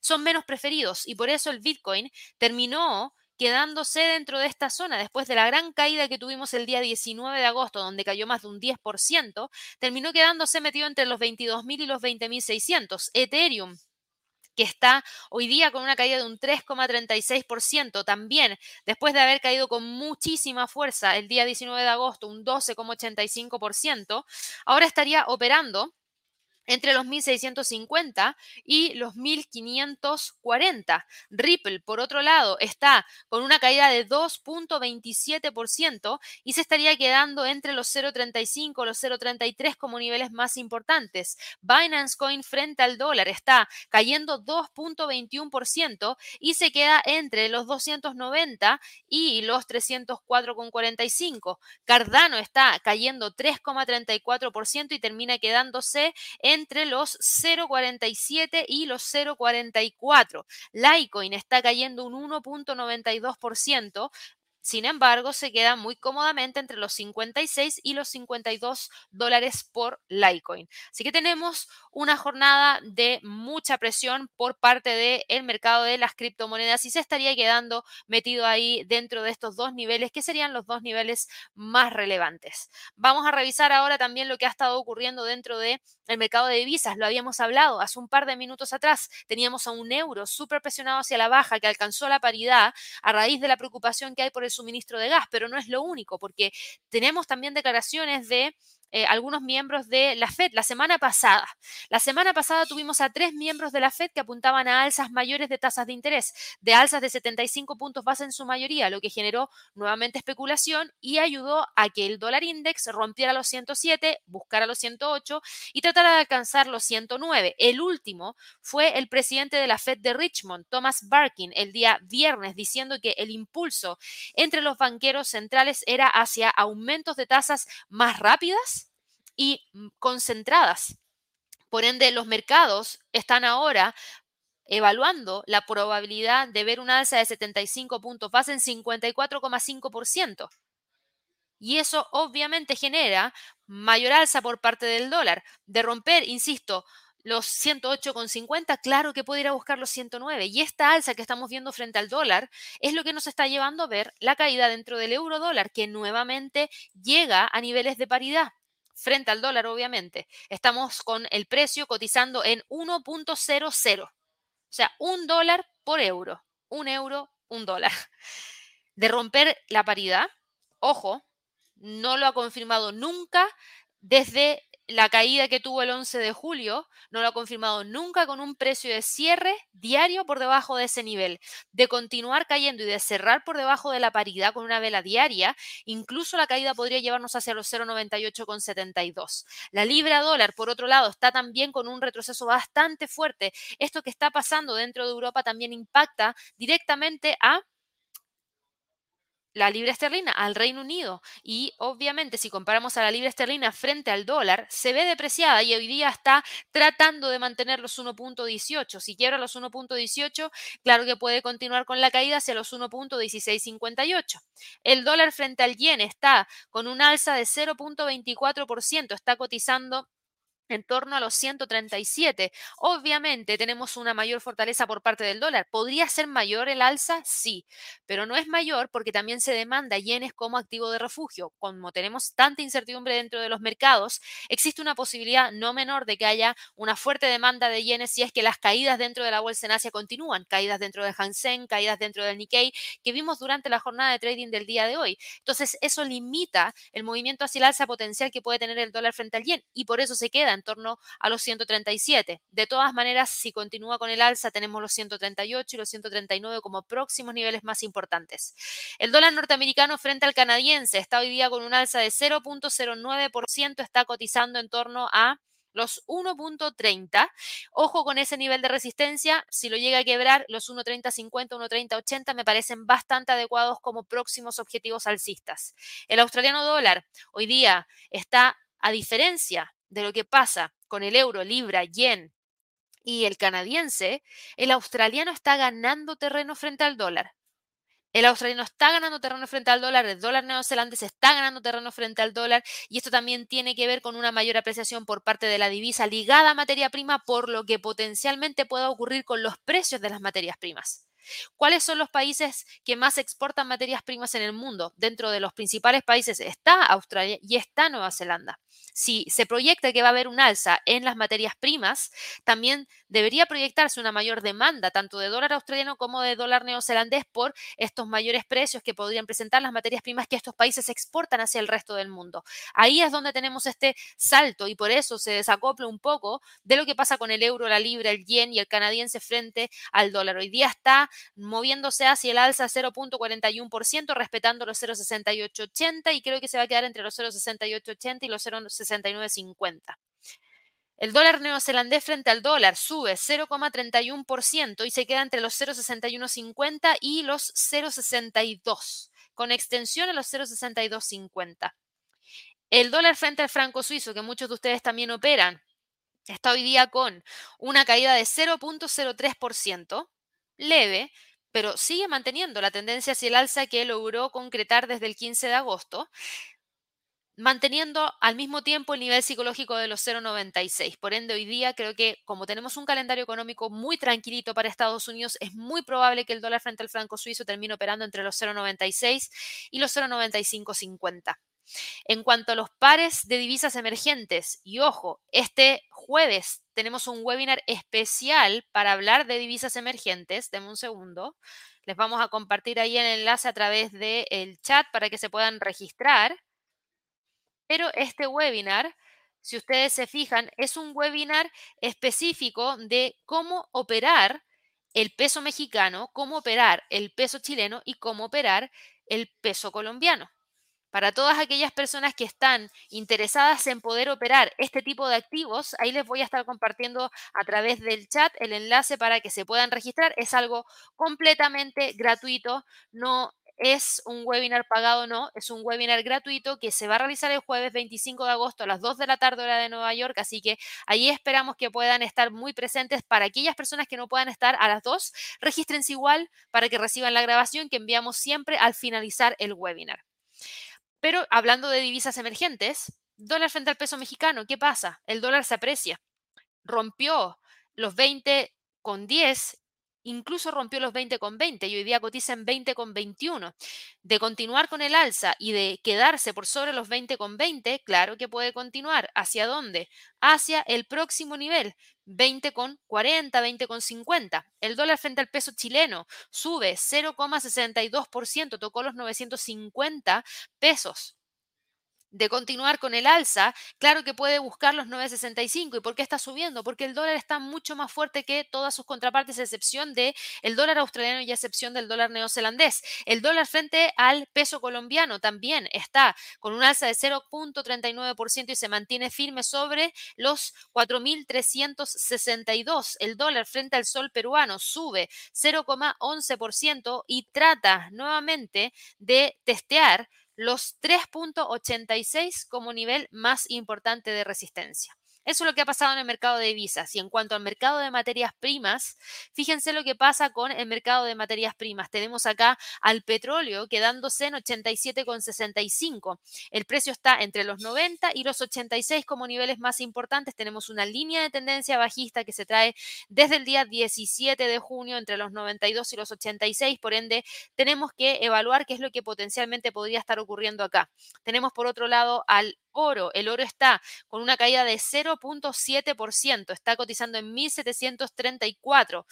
son menos preferidos. Y por eso el Bitcoin terminó quedándose dentro de esta zona después de la gran caída que tuvimos el día 19 de agosto, donde cayó más de un 10%, terminó quedándose metido entre los 22.000 y los 20.600. Ethereum que está hoy día con una caída de un 3,36%, también después de haber caído con muchísima fuerza el día 19 de agosto, un 12,85%, ahora estaría operando entre los 1650 y los 1540. Ripple, por otro lado, está con una caída de 2.27% y se estaría quedando entre los 0.35 y los 0.33 como niveles más importantes. Binance Coin frente al dólar está cayendo 2.21% y se queda entre los 290 y los 304.45. Cardano está cayendo 3.34% y termina quedándose en entre los 0,47 y los 0,44. Litecoin está cayendo un 1.92%, sin embargo, se queda muy cómodamente entre los 56 y los 52 dólares por Litecoin. Así que tenemos una jornada de mucha presión por parte del mercado de las criptomonedas y se estaría quedando metido ahí dentro de estos dos niveles que serían los dos niveles más relevantes. Vamos a revisar ahora también lo que ha estado ocurriendo dentro del mercado de divisas. Lo habíamos hablado hace un par de minutos atrás. Teníamos a un euro súper presionado hacia la baja que alcanzó la paridad a raíz de la preocupación que hay por el suministro de gas, pero no es lo único, porque tenemos también declaraciones de eh, algunos miembros de la Fed la semana pasada. La semana pasada tuvimos a tres miembros de la Fed que apuntaban a alzas mayores de tasas de interés, de alzas de 75 puntos base en su mayoría, lo que generó nuevamente especulación y ayudó a que el dólar index rompiera los 107, buscara los 108 y tratara de alcanzar los 109. El último fue el presidente de la Fed de Richmond, Thomas Barkin, el día viernes, diciendo que el impulso entre los banqueros centrales era hacia aumentos de tasas más rápidas y mm, concentradas. Por ende, los mercados están ahora evaluando la probabilidad de ver una alza de 75 puntos base en 54,5%. Y eso obviamente genera mayor alza por parte del dólar. De romper, insisto, los 108,50, claro que puede ir a buscar los 109. Y esta alza que estamos viendo frente al dólar es lo que nos está llevando a ver la caída dentro del euro dólar, que nuevamente llega a niveles de paridad frente al dólar, obviamente. Estamos con el precio cotizando en 1.00. O sea, un dólar por euro. Un euro, un dólar. De romper la paridad, ojo, no lo ha confirmado nunca desde la caída que tuvo el 11 de julio no lo ha confirmado nunca con un precio de cierre diario por debajo de ese nivel. De continuar cayendo y de cerrar por debajo de la paridad con una vela diaria, incluso la caída podría llevarnos hacia los 0,98,72. La libra dólar, por otro lado, está también con un retroceso bastante fuerte. Esto que está pasando dentro de Europa también impacta directamente a la libra esterlina al Reino Unido y obviamente si comparamos a la libra esterlina frente al dólar, se ve depreciada y hoy día está tratando de mantener los 1.18. Si quiebra los 1.18, claro que puede continuar con la caída hacia los 1.1658. El dólar frente al yen está con un alza de 0.24%, está cotizando en torno a los 137. Obviamente tenemos una mayor fortaleza por parte del dólar. ¿Podría ser mayor el alza? Sí, pero no es mayor porque también se demanda yenes como activo de refugio. Como tenemos tanta incertidumbre dentro de los mercados, existe una posibilidad no menor de que haya una fuerte demanda de yenes si es que las caídas dentro de la bolsa en Asia continúan, caídas dentro de Hansen, caídas dentro del Nikkei, que vimos durante la jornada de trading del día de hoy. Entonces, eso limita el movimiento hacia el alza potencial que puede tener el dólar frente al yen y por eso se queda en torno a los 137. De todas maneras, si continúa con el alza, tenemos los 138 y los 139 como próximos niveles más importantes. El dólar norteamericano frente al canadiense está hoy día con un alza de 0.09%, está cotizando en torno a los 1.30. Ojo con ese nivel de resistencia. Si lo llega a quebrar, los 1.30.50, 1.30.80 me parecen bastante adecuados como próximos objetivos alcistas. El australiano dólar hoy día está, a diferencia de lo que pasa con el euro, libra, yen y el canadiense, el australiano está ganando terreno frente al dólar. El australiano está ganando terreno frente al dólar, el dólar neozelandés está ganando terreno frente al dólar y esto también tiene que ver con una mayor apreciación por parte de la divisa ligada a materia prima por lo que potencialmente pueda ocurrir con los precios de las materias primas. ¿Cuáles son los países que más exportan materias primas en el mundo? Dentro de los principales países está Australia y está Nueva Zelanda. Si se proyecta que va a haber un alza en las materias primas, también debería proyectarse una mayor demanda tanto de dólar australiano como de dólar neozelandés por estos mayores precios que podrían presentar las materias primas que estos países exportan hacia el resto del mundo. Ahí es donde tenemos este salto y por eso se desacopla un poco de lo que pasa con el euro, la libra, el yen y el canadiense frente al dólar. Hoy día está moviéndose hacia el alza 0.41%, respetando los 0.6880 y creo que se va a quedar entre los 0.6880 y los 0.6950. El dólar neozelandés frente al dólar sube 0,31% y se queda entre los 0,6150 y los 0,62, con extensión a los 0,6250. El dólar frente al franco suizo, que muchos de ustedes también operan, está hoy día con una caída de 0.03%, leve, pero sigue manteniendo la tendencia hacia el alza que logró concretar desde el 15 de agosto, manteniendo al mismo tiempo el nivel psicológico de los 0,96. Por ende, hoy día creo que como tenemos un calendario económico muy tranquilito para Estados Unidos, es muy probable que el dólar frente al franco suizo termine operando entre los 0,96 y los 0,9550. En cuanto a los pares de divisas emergentes, y ojo, este jueves tenemos un webinar especial para hablar de divisas emergentes. Deme un segundo. Les vamos a compartir ahí el enlace a través del chat para que se puedan registrar. Pero este webinar, si ustedes se fijan, es un webinar específico de cómo operar el peso mexicano, cómo operar el peso chileno y cómo operar el peso colombiano. Para todas aquellas personas que están interesadas en poder operar este tipo de activos, ahí les voy a estar compartiendo a través del chat el enlace para que se puedan registrar. Es algo completamente gratuito, no es un webinar pagado, no, es un webinar gratuito que se va a realizar el jueves 25 de agosto a las 2 de la tarde hora de Nueva York, así que ahí esperamos que puedan estar muy presentes. Para aquellas personas que no puedan estar a las 2, regístrense igual para que reciban la grabación que enviamos siempre al finalizar el webinar. Pero hablando de divisas emergentes, dólar frente al peso mexicano, ¿qué pasa? El dólar se aprecia. Rompió los 20 con 10 incluso rompió los 20 con 20 y hoy día cotiza en 20 con 21. De continuar con el alza y de quedarse por sobre los 20 con 20, claro que puede continuar. ¿Hacia dónde? Hacia el próximo nivel, 20 con 40, 20 con 50. El dólar frente al peso chileno sube 0,62%, tocó los 950 pesos de continuar con el alza, claro que puede buscar los 9.65. ¿Y por qué está subiendo? Porque el dólar está mucho más fuerte que todas sus contrapartes, a excepción de el dólar australiano y a excepción del dólar neozelandés. El dólar frente al peso colombiano también está con un alza de 0.39% y se mantiene firme sobre los 4.362. El dólar frente al sol peruano sube 0.11% y trata nuevamente de testear los 3.86 como nivel más importante de resistencia. Eso es lo que ha pasado en el mercado de divisas. Y en cuanto al mercado de materias primas, fíjense lo que pasa con el mercado de materias primas. Tenemos acá al petróleo quedándose en 87,65. El precio está entre los 90 y los 86 como niveles más importantes. Tenemos una línea de tendencia bajista que se trae desde el día 17 de junio entre los 92 y los 86. Por ende, tenemos que evaluar qué es lo que potencialmente podría estar ocurriendo acá. Tenemos por otro lado al oro. El oro está con una caída de 0.7%, está cotizando en 1.734.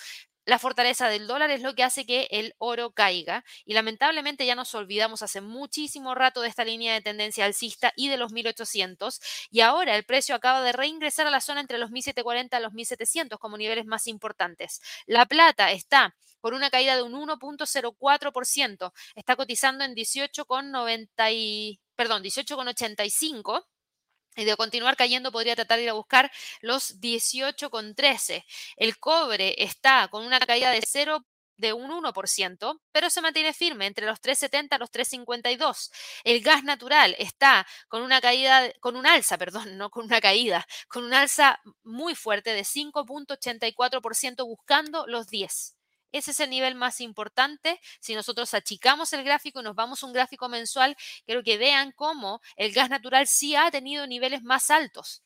La fortaleza del dólar es lo que hace que el oro caiga y lamentablemente ya nos olvidamos hace muchísimo rato de esta línea de tendencia alcista y de los 1800 y ahora el precio acaba de reingresar a la zona entre los 1740 y los 1700 como niveles más importantes. La plata está por una caída de un 1.04%, está cotizando en 18,90 perdón, 18,85 y de continuar cayendo podría tratar de ir a buscar los 18,13. El cobre está con una caída de 0 de un 1%, pero se mantiene firme entre los 3,70 y los 3,52. El gas natural está con una caída, con un alza, perdón, no con una caída, con un alza muy fuerte de 5,84% buscando los 10. Ese es el nivel más importante. Si nosotros achicamos el gráfico y nos vamos a un gráfico mensual, quiero que vean cómo el gas natural sí ha tenido niveles más altos.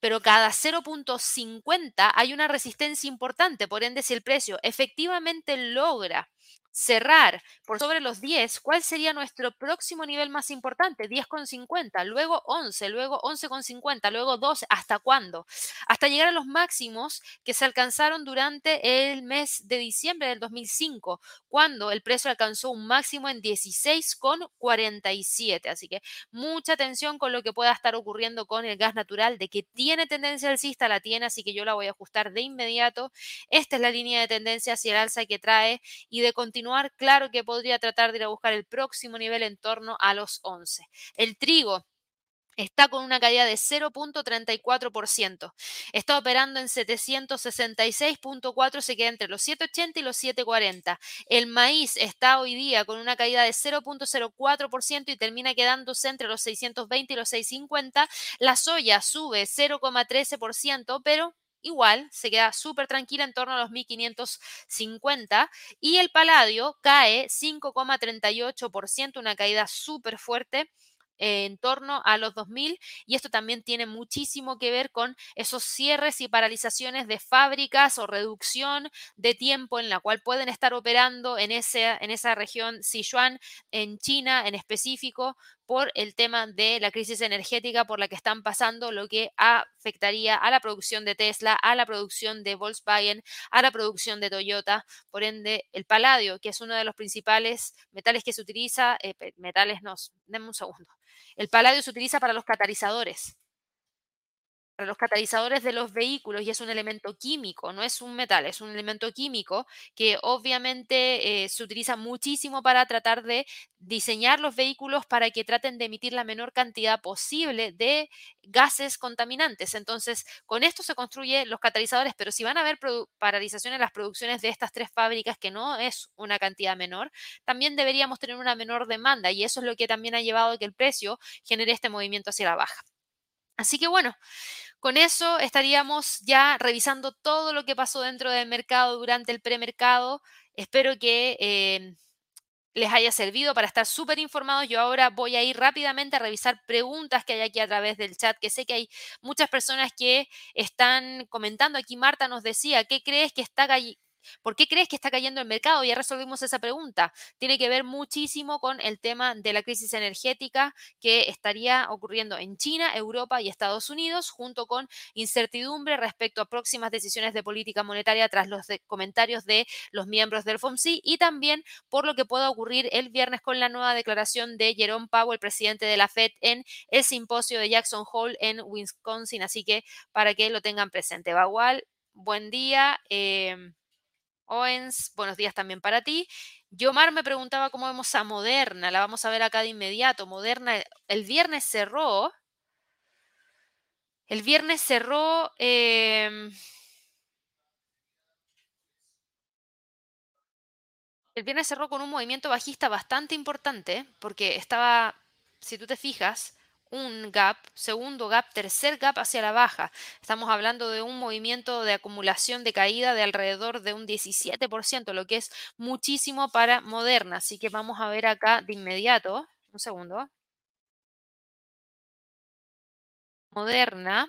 Pero cada 0.50 hay una resistencia importante. Por ende, si el precio efectivamente logra cerrar por sobre los 10, ¿cuál sería nuestro próximo nivel más importante? 10,50, luego 11, luego 11,50, luego 12, ¿hasta cuándo? Hasta llegar a los máximos que se alcanzaron durante el mes de diciembre del 2005, cuando el precio alcanzó un máximo en 16,47. Así que mucha atención con lo que pueda estar ocurriendo con el gas natural, de que tiene tendencia alcista, la tiene, así que yo la voy a ajustar de inmediato. Esta es la línea de tendencia hacia el alza que trae y de claro que podría tratar de ir a buscar el próximo nivel en torno a los 11. El trigo está con una caída de 0.34%. Está operando en 766.4, se queda entre los 7.80 y los 7.40. El maíz está hoy día con una caída de 0.04% y termina quedándose entre los 620 y los 650. La soya sube 0.13%, pero igual se queda súper tranquila en torno a los 1550 y el paladio cae 5,38%, una caída súper fuerte en torno a los 2000 y esto también tiene muchísimo que ver con esos cierres y paralizaciones de fábricas o reducción de tiempo en la cual pueden estar operando en, ese, en esa región Sichuan, en China en específico, por el tema de la crisis energética por la que están pasando, lo que afectaría a la producción de Tesla, a la producción de Volkswagen, a la producción de Toyota. Por ende, el paladio, que es uno de los principales metales que se utiliza, eh, metales no, denme un segundo. El paladio se utiliza para los catalizadores los catalizadores de los vehículos y es un elemento químico, no es un metal, es un elemento químico que obviamente eh, se utiliza muchísimo para tratar de diseñar los vehículos para que traten de emitir la menor cantidad posible de gases contaminantes. Entonces, con esto se construyen los catalizadores, pero si van a haber paralización en las producciones de estas tres fábricas, que no es una cantidad menor, también deberíamos tener una menor demanda y eso es lo que también ha llevado a que el precio genere este movimiento hacia la baja. Así que bueno, con eso estaríamos ya revisando todo lo que pasó dentro del mercado durante el premercado. Espero que eh, les haya servido para estar súper informados. Yo ahora voy a ir rápidamente a revisar preguntas que hay aquí a través del chat, que sé que hay muchas personas que están comentando. Aquí Marta nos decía, ¿qué crees que está ¿Por qué crees que está cayendo el mercado? Ya resolvimos esa pregunta. Tiene que ver muchísimo con el tema de la crisis energética que estaría ocurriendo en China, Europa y Estados Unidos, junto con incertidumbre respecto a próximas decisiones de política monetaria tras los comentarios de los miembros del FOMC y también por lo que pueda ocurrir el viernes con la nueva declaración de Jerome Powell, presidente de la Fed, en el simposio de Jackson Hole en Wisconsin. Así que para que lo tengan presente. Bagual, buen día. Em, Owens, buenos días también para ti. Yomar me preguntaba cómo vemos a Moderna, la vamos a ver acá de inmediato. Moderna, el viernes cerró. El viernes cerró. Em, el viernes cerró con un movimiento bajista bastante importante, porque estaba, si tú te fijas, un gap, segundo gap, tercer gap hacia la baja. Estamos hablando de un movimiento de acumulación de caída de alrededor de un 17%, lo que es muchísimo para Moderna. Así que vamos a ver acá de inmediato, un segundo. Moderna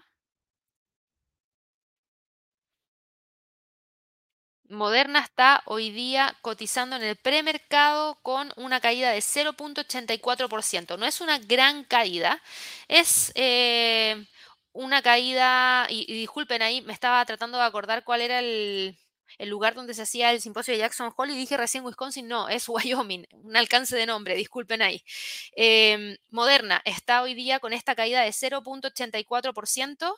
Moderna está hoy día cotizando en el premercado con una caída de 0.84%. No es una gran caída, es eh, una caída, y, disculpen ahí, me estaba tratando de acordar cuál era el, lugar donde se hacía el simposio de Jackson Hole y dije recién Wisconsin, no, es <laughs> Wyoming, un alcance de nombre, disculpen ahí. Em, Moderna está hoy día con esta caída de 0.84%.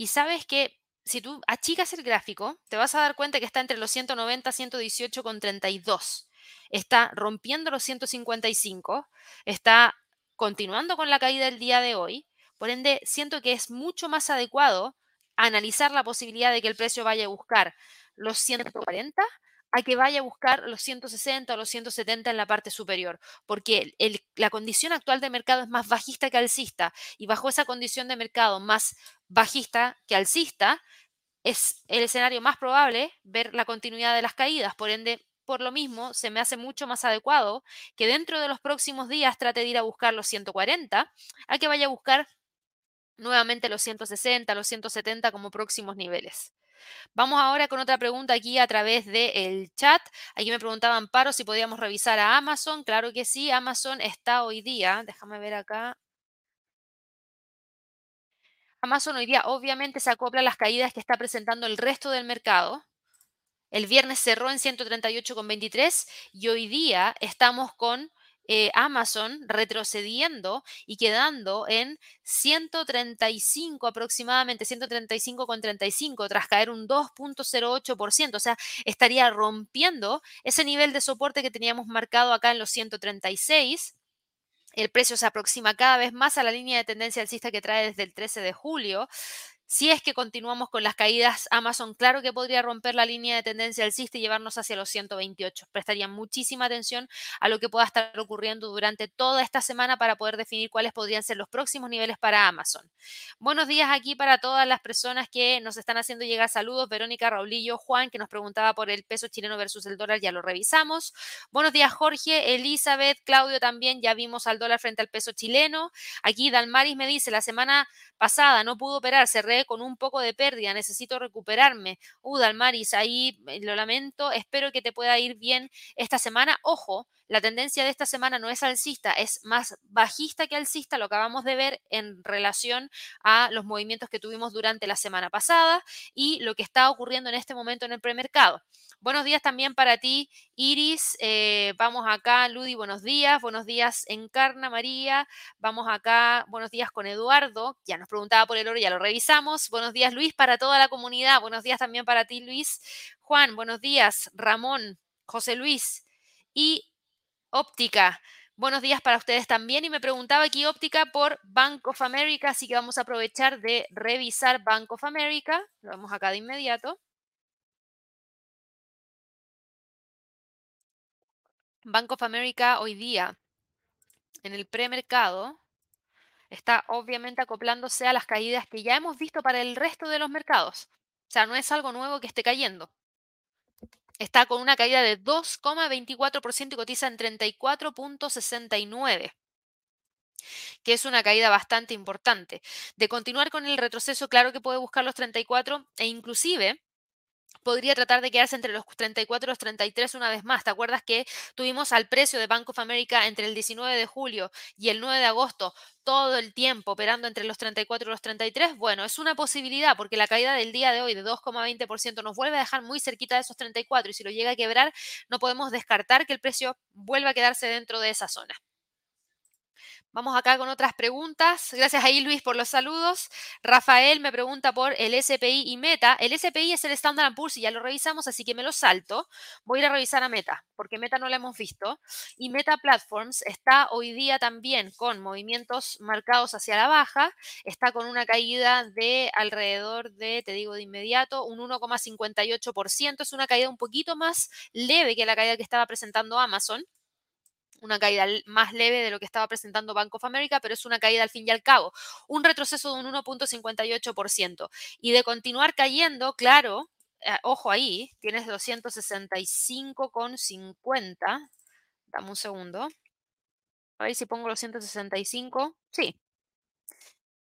Y sabes que si tú achicas el gráfico, te vas a dar cuenta que está entre los 190 y 118,32. Está rompiendo los 155, está continuando con la caída del día de hoy. Por ende, siento que es mucho más adecuado analizar la posibilidad de que el precio vaya a buscar los 140 a que vaya a buscar los 160 o los 170 en la parte superior, porque la condición actual de mercado es más bajista que alcista y bajo esa condición de mercado más bajista que alcista es el escenario más probable ver la continuidad de las caídas, por ende por lo mismo, se me hace mucho más adecuado que dentro de los próximos días trate de ir a buscar los 140, a que vaya a buscar nuevamente los 160, los 170 como próximos niveles. Vamos ahora con otra pregunta aquí a través del chat. Aquí me preguntaban, Paro, si podíamos revisar a Amazon. Claro que sí, Amazon está hoy día. Déjame ver acá. Amazon hoy día obviamente se acopla a las caídas que está presentando el resto del mercado. El viernes cerró en 138,23 y hoy día estamos con eh, Amazon retrocediendo y quedando en 135 aproximadamente, 135,35 tras caer un 2.08%. O sea, estaría rompiendo ese nivel de soporte que teníamos marcado acá en los 136 el precio se aproxima cada vez más a la línea de tendencia alcista que trae desde el 13 de julio. Si es que continuamos con las caídas, Amazon claro que podría romper la línea de tendencia alcista y llevarnos hacia los 128. Prestaría muchísima atención a lo que pueda estar ocurriendo durante toda esta semana para poder definir cuáles podrían ser los próximos niveles para Amazon. Buenos días aquí para todas las personas que nos están haciendo llegar saludos. Verónica Raulillo, Juan, que nos preguntaba por el peso chileno versus el dólar, ya lo revisamos. Buenos días, Jorge, Elizabeth, Claudio también, ya vimos al dólar frente al peso chileno. Aquí Dalmaris me dice, la semana pasada no pudo operar, con un poco de pérdida, necesito recuperarme. Uh, Dalmaris, ahí eh, lo lamento, espero que te pueda ir bien esta semana. Ojo, la tendencia de esta semana no es alcista, es más bajista que alcista, lo acabamos de ver en relación a los movimientos que tuvimos durante la semana pasada y lo que está ocurriendo en este momento en el premercado. Buenos días también para ti, Iris. Eh, vamos acá, Ludi, buenos días. Buenos días, Encarna María. Vamos acá, buenos días con Eduardo. Ya nos preguntaba por el oro, ya lo revisamos. Buenos días, Luis, para toda la comunidad. Buenos días también para ti, Luis. Juan, buenos días. Ramón, José Luis. Y óptica. Buenos días para ustedes también. Y me preguntaba aquí óptica por Bank of America, así que vamos a aprovechar de revisar Bank of America. Lo vemos acá de inmediato. Bank of America hoy día en el premercado está obviamente acoplándose a las caídas que ya hemos visto para el resto de los mercados. O sea, no es algo nuevo que esté cayendo. Está con una caída de 2,24% y cotiza en 34.69 que es una caída bastante importante. De continuar con el retroceso, claro que puede buscar los 34 e inclusive podría tratar de quedarse entre los 34 y los 33 una vez más. ¿Te acuerdas que tuvimos al precio de Bank of America entre el 19 de julio y el 9 de agosto todo el tiempo operando entre los 34 y los 33? Bueno, es una posibilidad porque la caída del día de hoy de 2,20% nos vuelve a dejar muy cerquita de esos 34 y si lo llega a quebrar no podemos descartar que el precio vuelva a quedarse dentro de esa zona. Vamos acá con otras preguntas. Gracias ahí Luis por los saludos. Rafael me pregunta por el SPI y Meta. El SPI es el Standard Poor's y ya lo revisamos, así que me lo salto. Voy a ir a revisar a Meta, porque Meta no la hemos visto. Y Meta Platforms está hoy día también con movimientos marcados hacia la baja. Está con una caída de alrededor de, te digo de inmediato, un 1,58%. Es una caída un poquito más leve que la caída que estaba presentando Amazon una caída más leve de lo que estaba presentando Bank of America, pero es una caída al fin y al cabo, un retroceso de un 1.58%. Y de continuar cayendo, claro, eh, ojo ahí, tienes 265,50. Dame un segundo. A ver si pongo los 165. Sí,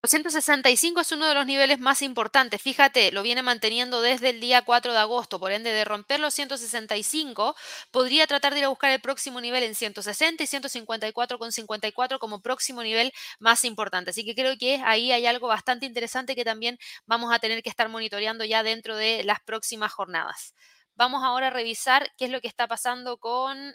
265 es uno de los niveles más importantes. Fíjate, lo viene manteniendo desde el día 4 de agosto. Por ende, de romper los 165, podría tratar de ir a buscar el próximo nivel en 160 y 154,54 como próximo nivel más importante. Así que creo que ahí hay algo bastante interesante que también vamos a tener que estar monitoreando ya dentro de las próximas jornadas. Vamos ahora a revisar qué es lo que está pasando con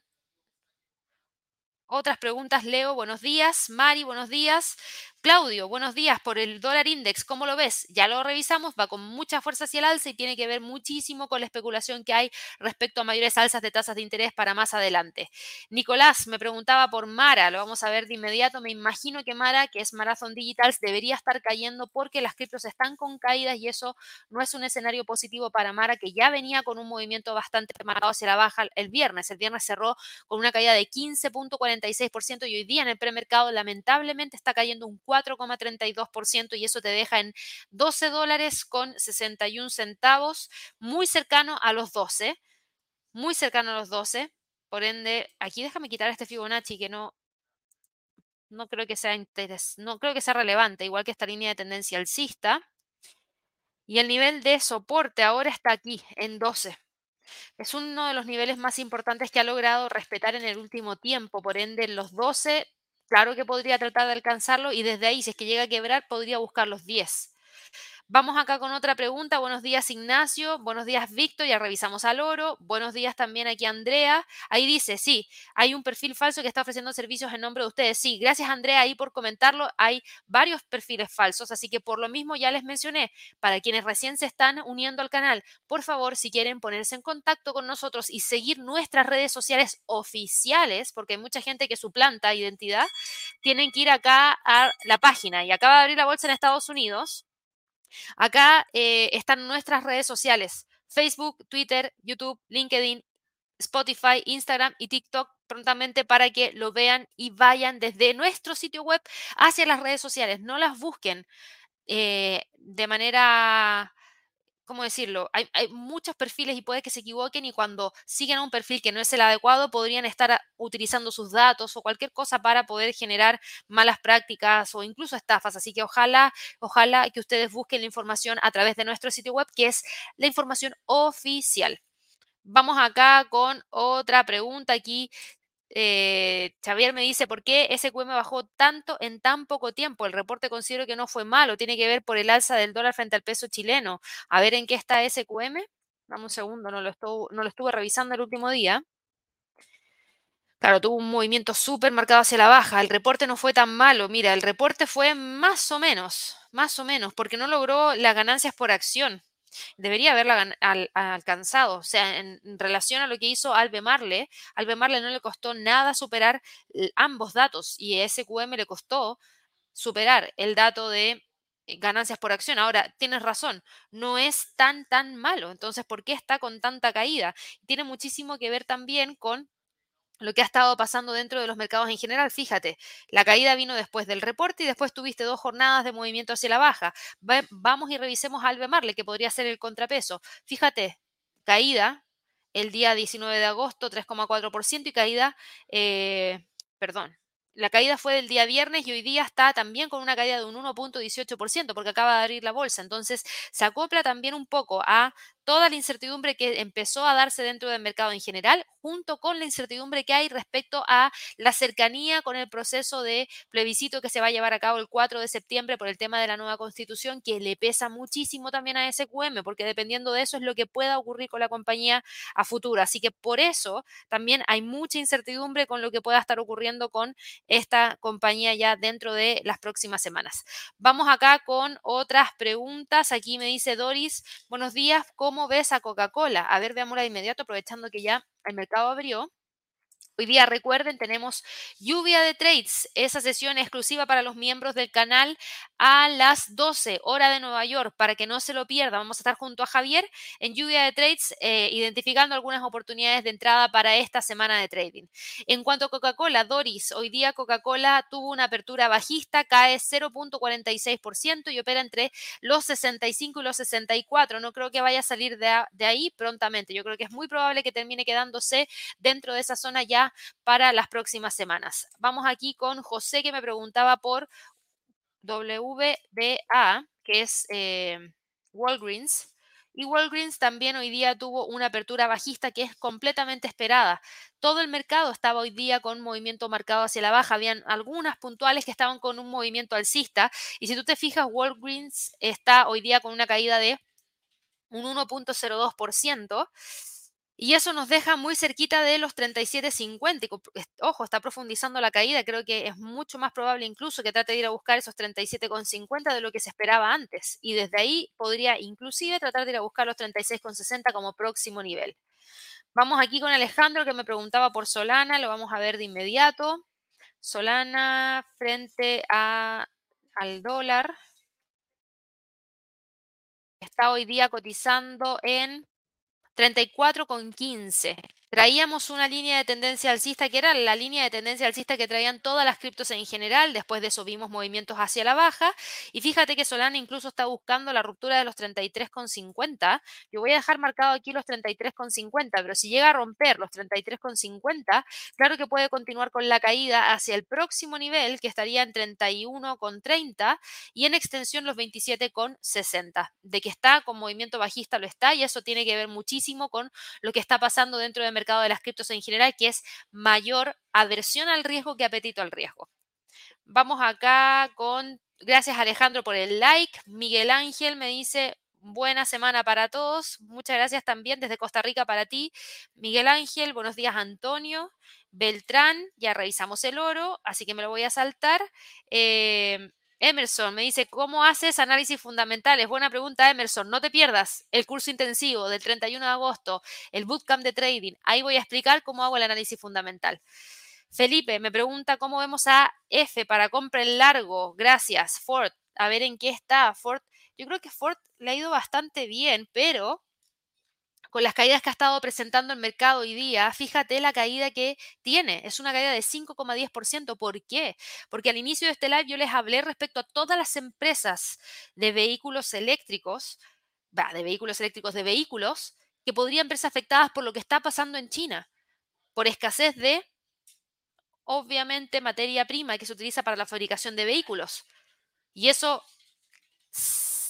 otras preguntas, Leo, buenos días. Mari, buenos días. Claudio, buenos días por el dólar index. ¿Cómo lo ves? Ya lo revisamos, va con mucha fuerza hacia el alza y tiene que ver muchísimo con la especulación que hay respecto a mayores alzas de tasas de interés para más adelante. Nicolás me preguntaba por Mara, lo vamos a ver de inmediato. Me imagino que Mara, que es Marathon Digitals, debería estar cayendo porque las criptos están con caídas y eso no es un escenario positivo para Mara, que ya venía con un movimiento bastante marcado hacia la baja el viernes. El viernes cerró con una caída de 15.46% y hoy día en el premercado lamentablemente está cayendo un 4,32% y eso te deja en 12 dólares con 61 centavos, muy cercano a los 12, muy cercano a los 12. Por ende, aquí déjame quitar este Fibonacci que no, no creo que sea interés, no creo que sea relevante, igual que esta línea de tendencia alcista. Y el nivel de soporte ahora está aquí, en 12. Es uno de los niveles más importantes que ha logrado respetar en el último tiempo. Por ende, en los 12 Claro que podría tratar de alcanzarlo y desde ahí, si es que llega a quebrar, podría buscar los 10. Vamos acá con otra pregunta. Buenos días, Ignacio. Buenos días, Víctor. Ya revisamos al oro. Buenos días también aquí, Andrea. Ahí dice, sí, hay un perfil falso que está ofreciendo servicios en nombre de ustedes. Sí, gracias, Andrea, ahí por comentarlo. Hay varios perfiles falsos, así que por lo mismo ya les mencioné, para quienes recién se están uniendo al canal, por favor, si quieren ponerse en contacto con nosotros y seguir nuestras redes sociales oficiales, porque hay mucha gente que suplanta identidad, tienen que ir acá a la página y acaba de abrir la bolsa en Estados Unidos Acá eh, están nuestras redes sociales, Facebook, Twitter, YouTube, LinkedIn, Spotify, Instagram y TikTok prontamente para que lo vean y vayan desde nuestro sitio web hacia las redes sociales. No las busquen eh, de manera ¿cómo decirlo? Hay, muchos perfiles y puede que se equivoquen y cuando siguen a un perfil que no es el adecuado podrían estar utilizando sus datos o cualquier cosa para poder generar malas prácticas o incluso estafas. Así que ojalá, ojalá que ustedes busquen la información a través de nuestro sitio web que es la información oficial. Vamos acá con otra pregunta aquí. Eh, Xavier me dice, ¿por qué SQM bajó tanto en tan poco tiempo? El reporte considero que no fue malo, tiene que ver por el alza del dólar frente al peso chileno. A ver en qué está SQM. Dame un segundo, no lo, no lo estuve revisando el último día. Claro, tuvo un movimiento súper marcado hacia la baja. El reporte no fue tan malo. Mira, el reporte fue más o menos, más o menos, porque no logró las ganancias por acción debería haberla alcanzado. O sea, en, relación a lo que hizo Albe Marle, Albe Marle no le costó nada superar ambos datos y SQM le costó superar el dato de eh, ganancias por acción. Ahora, tienes razón, no es tan, tan malo. Entonces, ¿por qué está con tanta caída? Tiene muchísimo que ver también con lo que ha estado pasando dentro de los mercados en general. Fíjate, la caída vino después del reporte y después tuviste dos jornadas de movimiento hacia la baja. vamos y revisemos al Marle, que podría ser el contrapeso. Fíjate, caída el día 19 de agosto, 3,4% y caída, eh, perdón, la caída fue del día viernes y hoy día está también con una caída de un 1.18% porque acaba de abrir la bolsa. Entonces se acopla también un poco a toda la incertidumbre que empezó a darse dentro del mercado en general, junto con la incertidumbre que hay respecto a la cercanía con el proceso de plebiscito que se va a llevar a cabo el 4 de septiembre por el tema de la nueva constitución, que le pesa muchísimo también a SQM, porque dependiendo de eso es lo que pueda ocurrir con la compañía a futuro. Así que por eso también hay mucha incertidumbre con lo que pueda estar ocurriendo con esta compañía ya dentro de las próximas semanas. Vamos acá con otras preguntas. Aquí me dice Doris, buenos días, ¿cómo ves a Coca-Cola? A ver, veámosla de inmediato, aprovechando que ya el mercado abrió. Hoy día, recuerden, tenemos lluvia de trades, esa sesión exclusiva para los miembros del canal a las 12 hora de Nueva York, para que no se lo pierda. Vamos a estar junto a Javier en lluvia de trades, eh, identificando algunas oportunidades de entrada para esta semana de trading. En cuanto a Coca-Cola, Doris, hoy día Coca-Cola tuvo una apertura bajista, cae 0.46% y opera entre los 65 y los 64. No creo que vaya a salir de, de ahí prontamente. Yo creo que es muy probable que termine quedándose dentro de esa zona ya para las próximas semanas. Vamos aquí con José que me preguntaba por WDA, que es eh, Walgreens. Y Walgreens también hoy día tuvo una apertura bajista que es completamente esperada. Todo el mercado estaba hoy día con movimiento marcado hacia la baja. Habían algunas puntuales que estaban con un movimiento alcista. Y si tú te fijas, Walgreens está hoy día con una caída de un 1.02%. Y eso nos deja muy cerquita de los 37.50. Ojo, está profundizando la caída. Creo que es mucho más probable incluso que trate de ir a buscar esos 37.50 de lo que se esperaba antes. Y desde ahí podría inclusive tratar de ir a buscar los 36.60 como próximo nivel. Vamos aquí con Alejandro que me preguntaba por Solana. Lo vamos a ver de inmediato. Solana frente a, al dólar. Está hoy día cotizando en 34,15. Traíamos una línea de tendencia alcista que era la línea de tendencia alcista que traían todas las criptos en general. Después de eso vimos movimientos hacia la baja. Y fíjate que Solana incluso está buscando la ruptura de los 33,50. Yo voy a dejar marcado aquí los 33,50, pero si llega a romper los 33,50, claro que puede continuar con la caída hacia el próximo nivel que estaría en 31,30 y en extensión los 27,60. De que está con movimiento bajista lo está y eso tiene que ver muchísimo con lo que está pasando dentro de mercado de las criptos en general, que es mayor aversión al riesgo que apetito al riesgo. Vamos acá con, gracias Alejandro por el like. Miguel Ángel me dice, buena semana para todos. Muchas gracias también desde Costa Rica para ti. Miguel Ángel, buenos días Antonio. Beltrán, ya revisamos el oro, así que me lo voy a saltar. Eh, Emerson me dice, ¿cómo haces análisis fundamentales? Buena pregunta, Emerson. No te pierdas el curso intensivo del 31 de agosto, el bootcamp de trading. Ahí voy a explicar cómo hago el análisis fundamental. Felipe me pregunta cómo vemos a F para compra en largo. Gracias, Ford. A ver en qué está Ford. Yo creo que Ford le ha ido bastante bien, pero con las caídas que ha estado presentando el mercado hoy día, fíjate la caída que tiene. Es una caída de 5,10%. ¿Por qué? Porque al inicio de este live yo les hablé respecto a todas las empresas de vehículos eléctricos, de vehículos eléctricos de vehículos, que podrían verse afectadas por lo que está pasando en China, por escasez de, obviamente, materia prima que se utiliza para la fabricación de vehículos. Y eso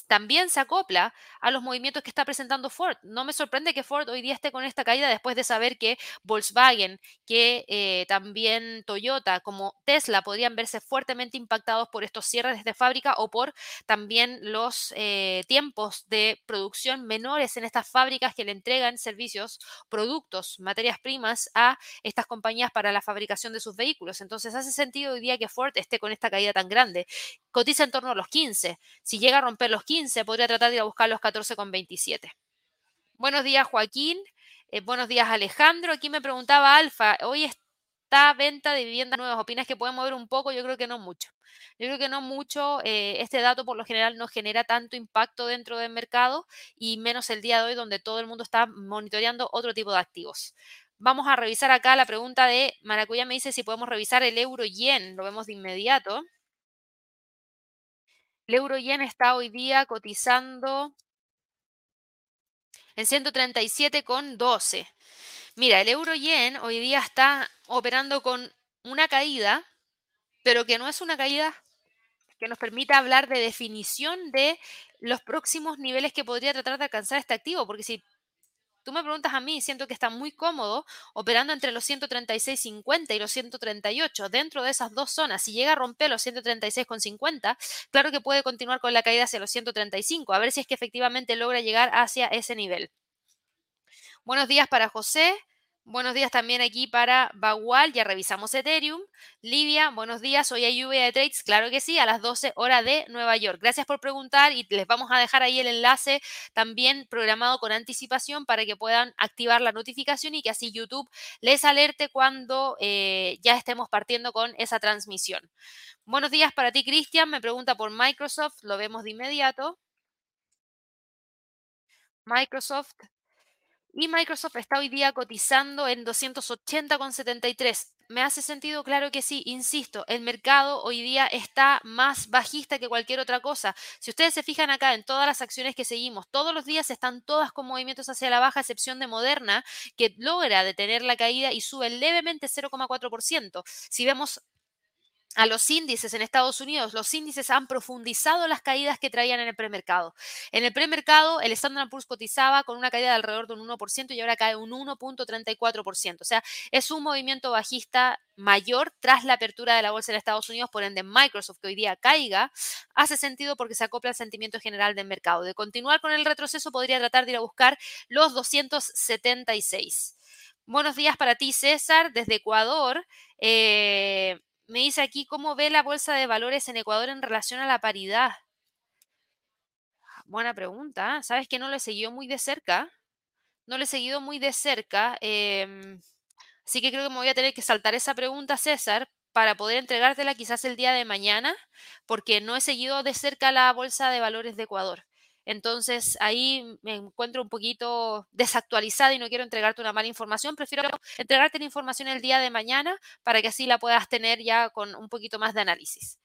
también se acopla a los movimientos que está presentando Ford. No me sorprende que Ford hoy día esté con esta caída después de saber que Volkswagen, que eh, también Toyota, como Tesla, podrían verse fuertemente impactados por estos cierres de fábrica o por también los eh, tiempos de producción menores en estas fábricas que le entregan servicios, productos, materias primas a estas compañías para la fabricación de sus vehículos. Entonces hace sentido hoy día que Ford esté con esta caída tan grande. Cotiza en torno a los 15. Si llega a romper los 15, podría tratar de ir a buscar los 14 con 27. Buenos días, Joaquín. Eh, buenos días, Alejandro. Aquí me preguntaba Alfa, hoy está venta de viviendas nuevas. ¿Opinas que puede mover un poco? Yo creo que no mucho. Yo creo que no mucho. Eh, este dato por lo general no genera tanto impacto dentro del mercado y menos el día de hoy donde todo el mundo está monitoreando otro tipo de activos. Vamos a revisar acá la pregunta de Maracuya. Me dice si podemos revisar el euro yen. Lo vemos de inmediato. El euro yen está hoy día cotizando en 137,12. Mira, el euro yen hoy día está operando con una caída, pero que no es una caída que nos permita hablar de definición de los próximos niveles que podría tratar de alcanzar este activo, porque si tú me preguntas a mí, siento que está muy cómodo operando entre los 136.50 y los 138, dentro de esas dos zonas. Si llega a romper los 136.50, claro que puede continuar con la caída hacia los 135, a ver si es que efectivamente logra llegar hacia ese nivel. Buenos días para José. Buenos días también aquí para Bagual, ya revisamos Ethereum. Livia, buenos días, hoy hay lluvia de trades, claro que sí, a las 12 horas de Nueva York. Gracias por preguntar y les vamos a dejar ahí el enlace también programado con anticipación para que puedan activar la notificación y que así YouTube les alerte cuando eh, ya estemos partiendo con esa transmisión. Buenos días para ti, Cristian, me pregunta por Microsoft, lo vemos de inmediato. Microsoft y Microsoft está hoy día cotizando en 280,73. ¿Me hace sentido? Claro que sí. Insisto, el mercado hoy día está más bajista que cualquier otra cosa. Si ustedes se fijan acá en todas las acciones que seguimos, todos los días están todas con movimientos hacia la baja, excepción de Moderna, que logra detener la caída y sube levemente 0,4%. Si vemos a los índices en Estados Unidos, los índices han profundizado las caídas que traían en el premercado. En el premercado, el Standard Poor's cotizaba con una caída de alrededor de un 1% y ahora cae un 1.34%. O sea, es un movimiento bajista mayor tras la apertura de la bolsa en Estados Unidos, por ende Microsoft que hoy día caiga, hace sentido porque se acopla al sentimiento general del mercado. De continuar con el retroceso, podría tratar de ir a buscar los 276. Buenos días para ti, César, desde Ecuador. Eh, me dice aquí cómo ve la bolsa de valores en Ecuador en relación a la paridad. Buena pregunta. Sabes que no lo he seguido muy de cerca. No lo he seguido muy de cerca. Em, así que creo que me voy a tener que saltar esa pregunta, César, para poder entregártela quizás el día de mañana, porque no he seguido de cerca la bolsa de valores de Ecuador. Entonces ahí me encuentro un poquito desactualizada y no quiero entregarte una mala información. Prefiero entregarte la información el día de mañana para que así la puedas tener ya con un poquito más de análisis.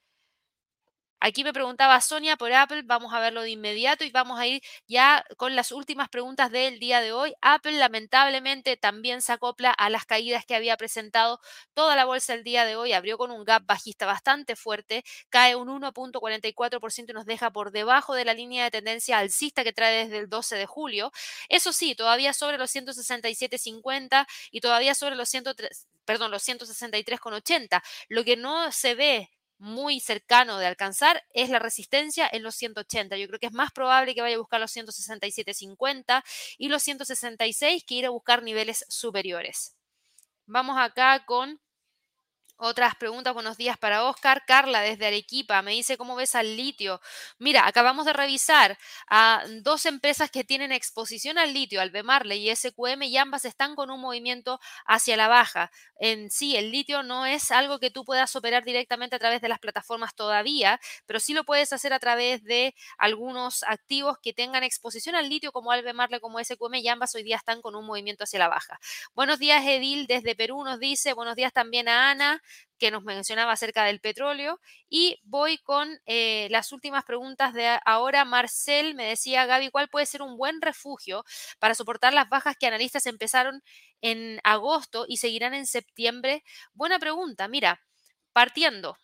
Aquí me preguntaba Sonia por Apple, vamos a verlo de inmediato y vamos a ir ya con las últimas preguntas del día de hoy. Apple lamentablemente también se acopla a las caídas que había presentado toda la bolsa el día de hoy, abrió con un gap bajista bastante fuerte, cae un 1.44% y nos deja por debajo de la línea de tendencia alcista que trae desde el 12 de julio. Eso sí, todavía sobre los 167.50 y todavía sobre los 103, perdón, los 163,80. Lo que no se ve muy cercano de alcanzar es la resistencia en los 180. Yo creo que es más probable que vaya a buscar los 167.50 y los 166 que ir a buscar niveles superiores. Vamos acá con otras preguntas, buenos días para Oscar. Carla desde Arequipa me dice, ¿cómo ves al litio? Mira, acabamos de revisar a dos empresas que tienen exposición al litio, Albemarle y SQM, y ambas están con un movimiento hacia la baja. En sí, el litio no es algo que tú puedas operar directamente a través de las plataformas todavía, pero sí lo puedes hacer a través de algunos activos que tengan exposición al litio como Albemarle, como SQM, y ambas hoy día están con un movimiento hacia la baja. Buenos días, Edil, desde Perú nos dice, buenos días también a Ana que nos mencionaba acerca del petróleo. Y voy con eh, las últimas preguntas de ahora. Marcel me decía, Gaby, ¿cuál puede ser un buen refugio para soportar las bajas que analistas empezaron en agosto y seguirán en septiembre? Buena pregunta. Mira, partiendo,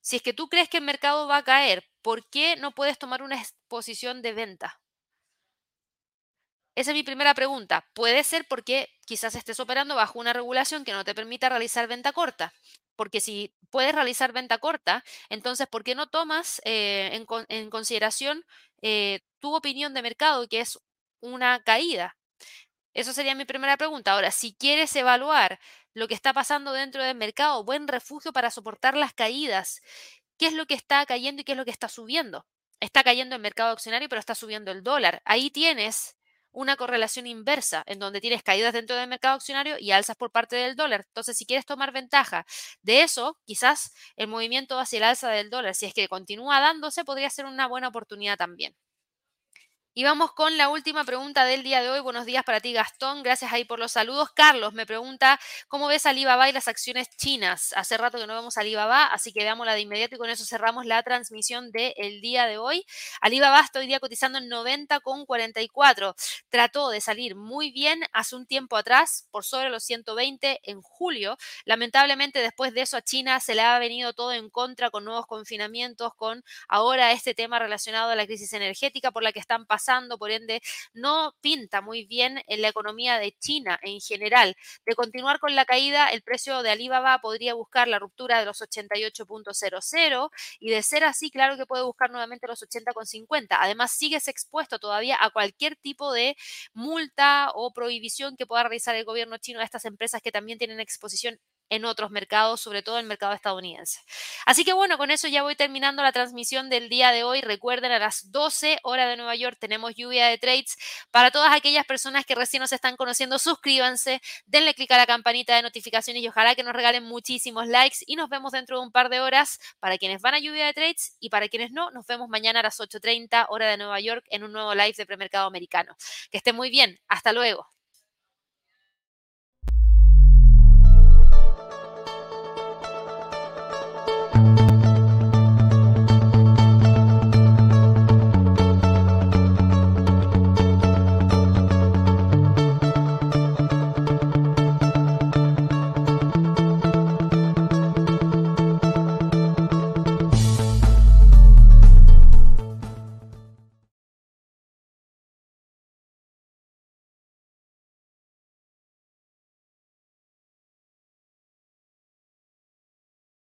si es que tú crees que el mercado va a caer, ¿por qué no puedes tomar una exposición de venta? Esa es mi primera pregunta. Puede ser porque quizás estés operando bajo una regulación que no te permita realizar venta corta. Porque si puedes realizar venta corta, entonces, ¿por qué no tomas eh, en, consideración eh, tu opinión de mercado, que es una caída? Eso sería mi primera pregunta. Ahora, si quieres evaluar lo que está pasando dentro del mercado, buen refugio para soportar las caídas, ¿qué es lo que está cayendo y qué es lo que está subiendo? Está cayendo el mercado accionario, pero está subiendo el dólar. Ahí tienes una correlación inversa, en donde tienes caídas dentro del mercado accionario y alzas por parte del dólar. Entonces, si quieres tomar ventaja de eso, quizás el movimiento hacia el alza del dólar, si es que continúa dándose, podría ser una buena oportunidad también. Y vamos con la última pregunta del día de hoy. Buenos días para ti, Gastón. Gracias ahí por los saludos. Carlos me pregunta, ¿cómo ves Alibaba y las acciones chinas? Hace rato que no vemos Alibaba, así que veámosla de inmediato y con eso cerramos la transmisión del día de hoy. Alibaba está hoy día cotizando en 90,44. Trató de salir muy bien hace un tiempo atrás, por sobre los 120 en julio. Lamentablemente después de eso a China se le ha venido todo en contra con nuevos confinamientos, con ahora este tema relacionado a la crisis energética por la que están pasando por ende no pinta muy bien en la economía de China en general. De continuar con la caída, el precio de Alibaba podría buscar la ruptura de los 88.00 y de ser así, claro que puede buscar nuevamente los 80.50. Además, sigues expuesto todavía a cualquier tipo de multa o prohibición que pueda realizar el gobierno chino a estas empresas que también tienen exposición en otros mercados, sobre todo el mercado estadounidense. Así que bueno, con eso ya voy terminando la transmisión del día de hoy. Recuerden, a las 12 horas de Nueva York tenemos lluvia de trades. Para todas aquellas personas que recién nos están conociendo, suscríbanse, denle clic a la campanita de notificaciones y ojalá que nos regalen muchísimos likes y nos vemos dentro de un par de horas para quienes van a lluvia de trades y para quienes no, nos vemos mañana a las 8.30 hora de Nueva York en un nuevo live de premercado americano. Que esté muy bien. Hasta luego.